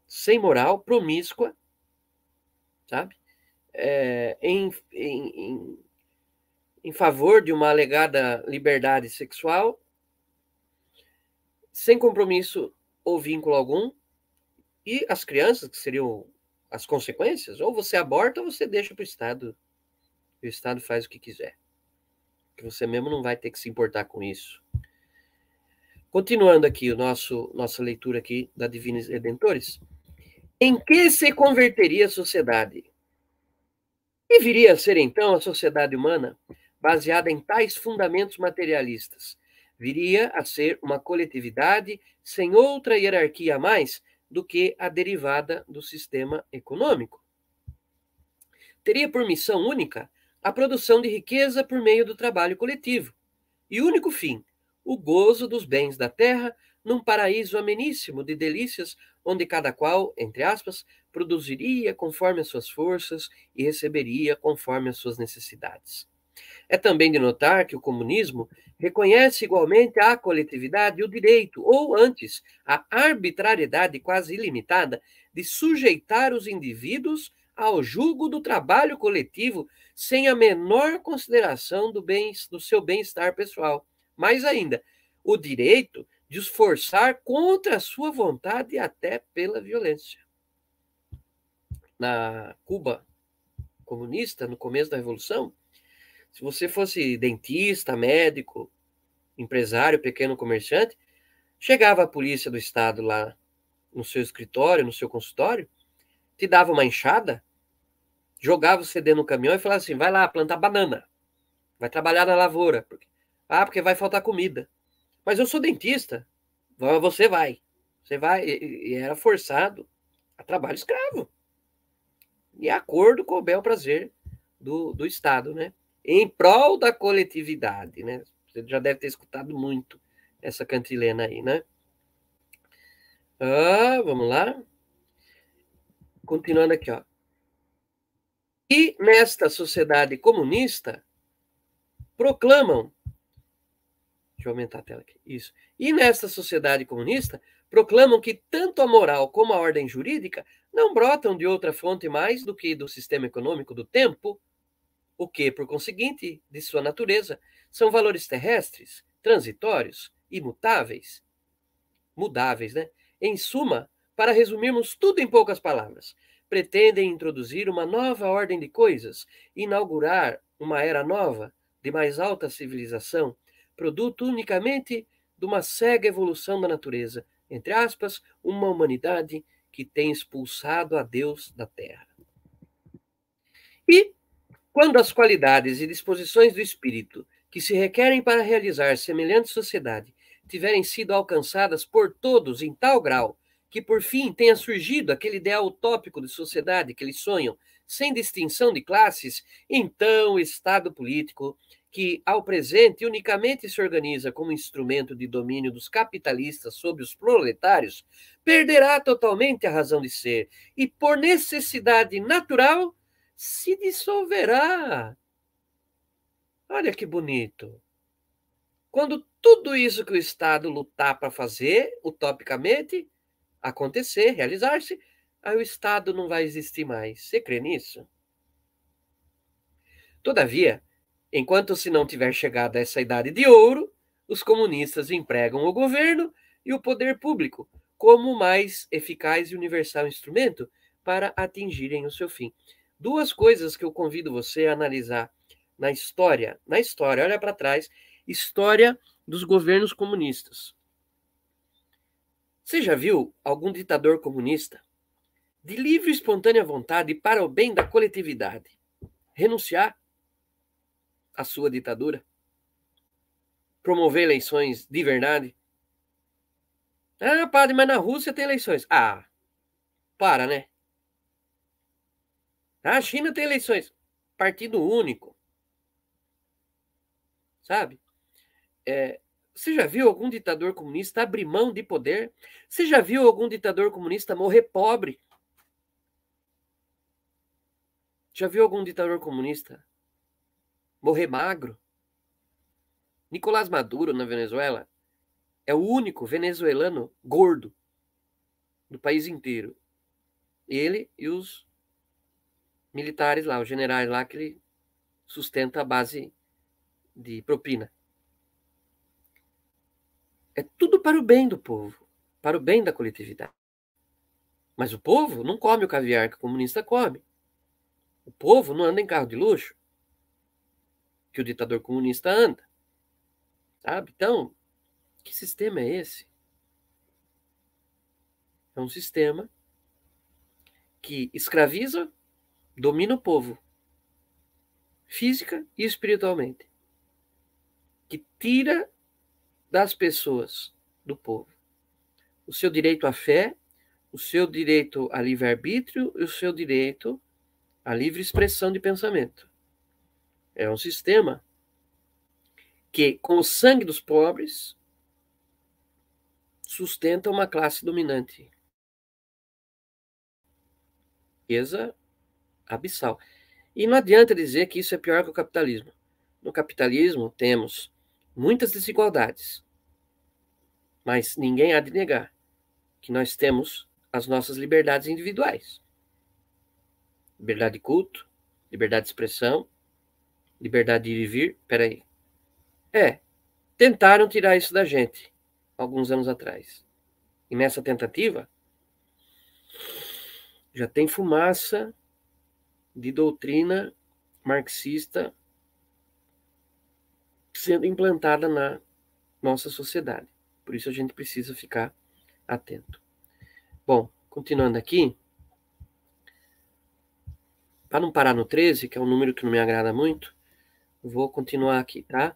sem moral, promíscua, sabe? É, em, em, em, em favor de uma alegada liberdade sexual, sem compromisso ou vínculo algum, e as crianças, que seriam as consequências, ou você aborta ou você deixa para o Estado e o Estado faz o que quiser. Que você mesmo não vai ter que se importar com isso. Continuando aqui o nosso nossa leitura aqui da Divinos Redentores. Em que se converteria a sociedade? E viria a ser então a sociedade humana baseada em tais fundamentos materialistas? Viria a ser uma coletividade sem outra hierarquia a mais do que a derivada do sistema econômico. Teria por missão única a produção de riqueza por meio do trabalho coletivo. E único fim, o gozo dos bens da terra num paraíso ameníssimo de delícias, onde cada qual, entre aspas, produziria conforme as suas forças e receberia conforme as suas necessidades. É também de notar que o comunismo reconhece igualmente à coletividade o direito, ou antes, a arbitrariedade quase ilimitada, de sujeitar os indivíduos ao jugo do trabalho coletivo sem a menor consideração do, bem, do seu bem-estar pessoal. Mais ainda, o direito de os forçar contra a sua vontade e até pela violência. Na Cuba comunista, no começo da Revolução, se você fosse dentista, médico, empresário, pequeno comerciante, chegava a polícia do Estado lá no seu escritório, no seu consultório, te dava uma enxada, jogava você dentro do caminhão e falava assim: vai lá plantar banana, vai trabalhar na lavoura. Ah, porque vai faltar comida. Mas eu sou dentista. Você vai. Você vai. E era forçado a trabalho escravo. E acordo com o bel prazer do, do Estado, né? Em prol da coletividade, né? Você já deve ter escutado muito essa cantilena aí, né? Ah, vamos lá. Continuando aqui, ó. E nesta sociedade comunista, proclamam. Deixa eu aumentar a tela aqui. Isso. E nesta sociedade comunista, proclamam que tanto a moral como a ordem jurídica não brotam de outra fonte mais do que do sistema econômico do tempo, o que, por conseguinte, de sua natureza, são valores terrestres, transitórios, imutáveis, mudáveis, né? Em suma, para resumirmos tudo em poucas palavras, pretendem introduzir uma nova ordem de coisas, inaugurar uma era nova, de mais alta civilização, produto unicamente de uma cega evolução da natureza, entre aspas, uma humanidade que tem expulsado a Deus da terra. E, quando as qualidades e disposições do espírito que se requerem para realizar semelhante sociedade tiverem sido alcançadas por todos em tal grau que por fim tenha surgido aquele ideal utópico de sociedade que eles sonham, sem distinção de classes, então o Estado político, que ao presente unicamente se organiza como instrumento de domínio dos capitalistas sobre os proletários, perderá totalmente a razão de ser e, por necessidade natural, se dissolverá. Olha que bonito. Quando tudo isso que o Estado lutar para fazer, utopicamente, acontecer, realizar-se, aí o Estado não vai existir mais. Você crê nisso? Todavia, enquanto se não tiver chegado a essa idade de ouro, os comunistas empregam o governo e o poder público como o mais eficaz e universal instrumento para atingirem o seu fim. Duas coisas que eu convido você a analisar na história. Na história, olha para trás, história dos governos comunistas. Você já viu algum ditador comunista, de livre e espontânea vontade para o bem da coletividade, renunciar à sua ditadura? Promover eleições de verdade? Ah, padre, mas na Rússia tem eleições. Ah, para, né? A China tem eleições. Partido único. Sabe? É, você já viu algum ditador comunista abrir mão de poder? Você já viu algum ditador comunista morrer pobre? Já viu algum ditador comunista morrer magro? Nicolás Maduro, na Venezuela, é o único venezuelano gordo do país inteiro. Ele e os militares lá, os generais lá, que ele sustenta a base de propina. É tudo para o bem do povo, para o bem da coletividade. Mas o povo não come o caviar que o comunista come. O povo não anda em carro de luxo que o ditador comunista anda. Sabe? Então, que sistema é esse? É um sistema que escraviza, domina o povo, física e espiritualmente, que tira das pessoas, do povo. O seu direito à fé, o seu direito a livre-arbítrio e o seu direito à livre expressão de pensamento. É um sistema que, com o sangue dos pobres, sustenta uma classe dominante. Riqueza abissal. E não adianta dizer que isso é pior que o capitalismo. No capitalismo temos muitas desigualdades. Mas ninguém há de negar que nós temos as nossas liberdades individuais. Liberdade de culto, liberdade de expressão, liberdade de ir e vir. Peraí. É, tentaram tirar isso da gente alguns anos atrás. E nessa tentativa, já tem fumaça de doutrina marxista sendo implantada na nossa sociedade. Por isso a gente precisa ficar atento. Bom, continuando aqui, para não parar no 13, que é um número que não me agrada muito, vou continuar aqui, tá?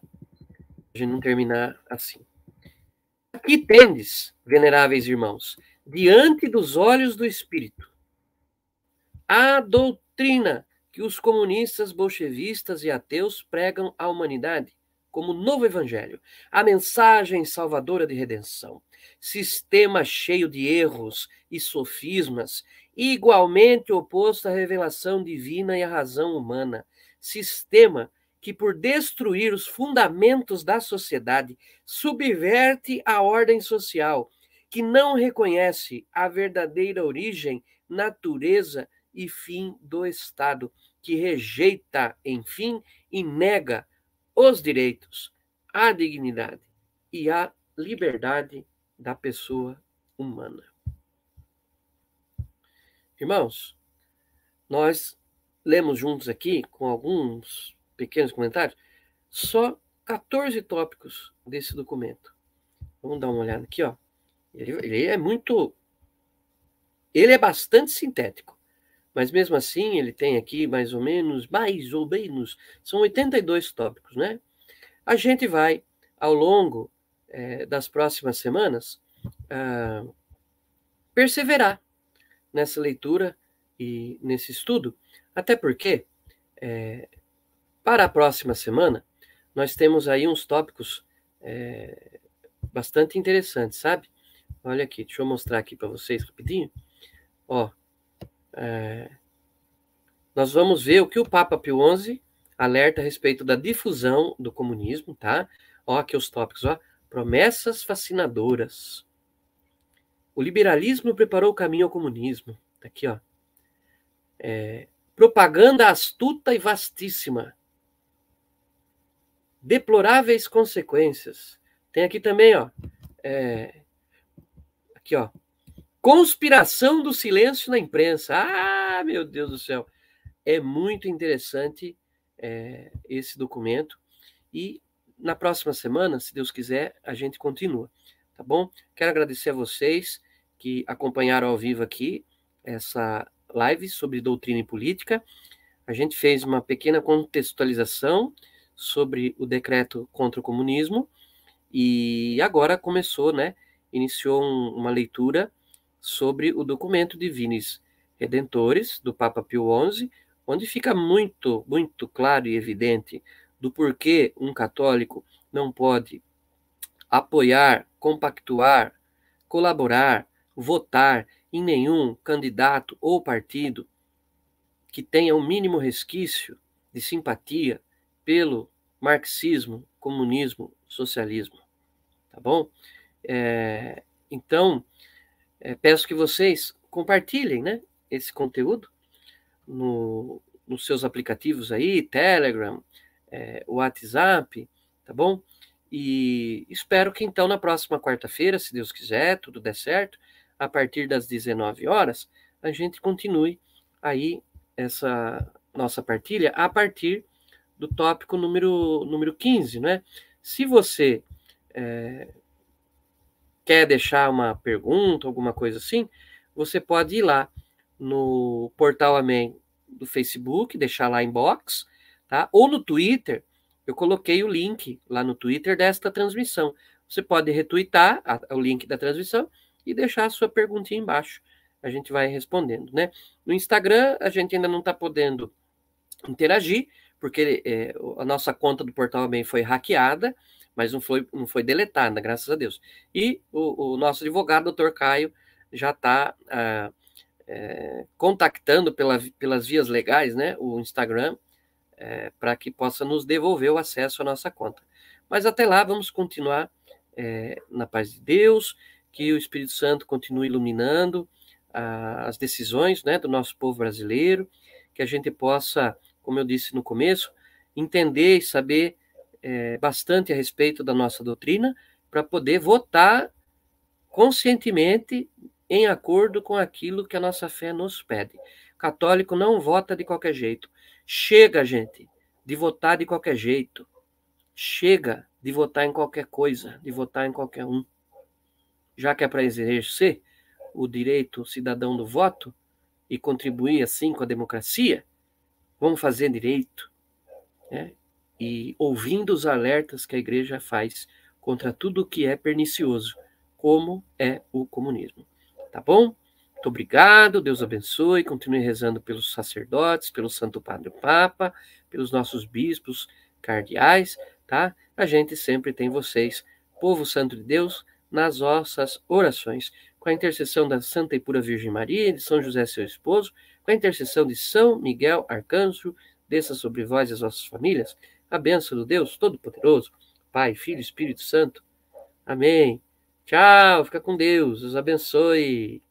A gente não terminar assim. Aqui tendes, veneráveis irmãos, diante dos olhos do Espírito, a doutrina que os comunistas, bolchevistas e ateus pregam à humanidade como novo evangelho, a mensagem salvadora de redenção, sistema cheio de erros e sofismas, igualmente oposto à revelação divina e à razão humana, sistema que, por destruir os fundamentos da sociedade, subverte a ordem social, que não reconhece a verdadeira origem, natureza e fim do Estado, que rejeita, enfim, e nega os direitos, a dignidade e a liberdade da pessoa humana. Irmãos, nós lemos juntos aqui, com alguns pequenos comentários, só 14 tópicos desse documento. Vamos dar uma olhada aqui, ó. Ele, ele é muito. Ele é bastante sintético, mas mesmo assim ele tem aqui mais ou menos, mais ou menos, são 82 tópicos, né? A gente vai, ao longo é, das próximas semanas, ah, perseverar nessa leitura e nesse estudo, até porque é, para a próxima semana, nós temos aí uns tópicos é, bastante interessantes, sabe? Olha aqui, deixa eu mostrar aqui para vocês rapidinho. Ó, é, nós vamos ver o que o Papa Pio XI alerta a respeito da difusão do comunismo, tá? Ó, aqui os tópicos, ó. Promessas fascinadoras. O liberalismo preparou o caminho ao comunismo. Tá aqui, ó. É, propaganda astuta e vastíssima deploráveis consequências. Tem aqui também, ó, é, aqui, ó, conspiração do silêncio na imprensa. Ah, meu Deus do céu, é muito interessante é, esse documento e na próxima semana, se Deus quiser, a gente continua, tá bom? Quero agradecer a vocês que acompanharam ao vivo aqui essa live sobre doutrina e política. A gente fez uma pequena contextualização sobre o decreto contra o comunismo e agora começou, né? Iniciou um, uma leitura sobre o documento Divinis Redentores do Papa Pio XI, onde fica muito, muito claro e evidente do porquê um católico não pode apoiar, compactuar, colaborar, votar em nenhum candidato ou partido que tenha o um mínimo resquício de simpatia pelo marxismo, comunismo, socialismo. Tá bom? É, então, é, peço que vocês compartilhem né, esse conteúdo no, nos seus aplicativos aí, Telegram, é, WhatsApp, tá bom? E espero que então na próxima quarta-feira, se Deus quiser, tudo der certo, a partir das 19 horas, a gente continue aí essa nossa partilha a partir do tópico número, número 15, né? Se você é, quer deixar uma pergunta, alguma coisa assim, você pode ir lá no Portal Amém do Facebook, deixar lá em box, tá? Ou no Twitter, eu coloquei o link lá no Twitter desta transmissão. Você pode retweetar a, o link da transmissão e deixar a sua perguntinha embaixo. A gente vai respondendo, né? No Instagram, a gente ainda não está podendo interagir, porque é, a nossa conta do Portal Bem foi hackeada, mas não foi, não foi deletada, graças a Deus. E o, o nosso advogado, doutor Caio, já está ah, é, contactando pela, pelas vias legais, né, o Instagram, é, para que possa nos devolver o acesso à nossa conta. Mas até lá, vamos continuar é, na paz de Deus, que o Espírito Santo continue iluminando ah, as decisões né, do nosso povo brasileiro, que a gente possa como eu disse no começo, entender e saber é, bastante a respeito da nossa doutrina para poder votar conscientemente em acordo com aquilo que a nossa fé nos pede. Católico não vota de qualquer jeito. Chega, gente, de votar de qualquer jeito. Chega de votar em qualquer coisa, de votar em qualquer um. Já que é para exercer, o direito cidadão do voto e contribuir assim com a democracia? Vamos fazer direito, né? E ouvindo os alertas que a igreja faz contra tudo que é pernicioso, como é o comunismo. Tá bom? Muito obrigado, Deus abençoe, continue rezando pelos sacerdotes, pelo Santo Padre Papa, pelos nossos bispos cardeais, tá? A gente sempre tem vocês, povo santo de Deus, nas vossas orações com a intercessão da Santa e Pura Virgem Maria de São José, seu esposo, com a intercessão de São Miguel Arcanjo, desça sobre vós e as vossas famílias, a bênção do Deus Todo-Poderoso, Pai, Filho Espírito Santo. Amém. Tchau, fica com Deus, os abençoe.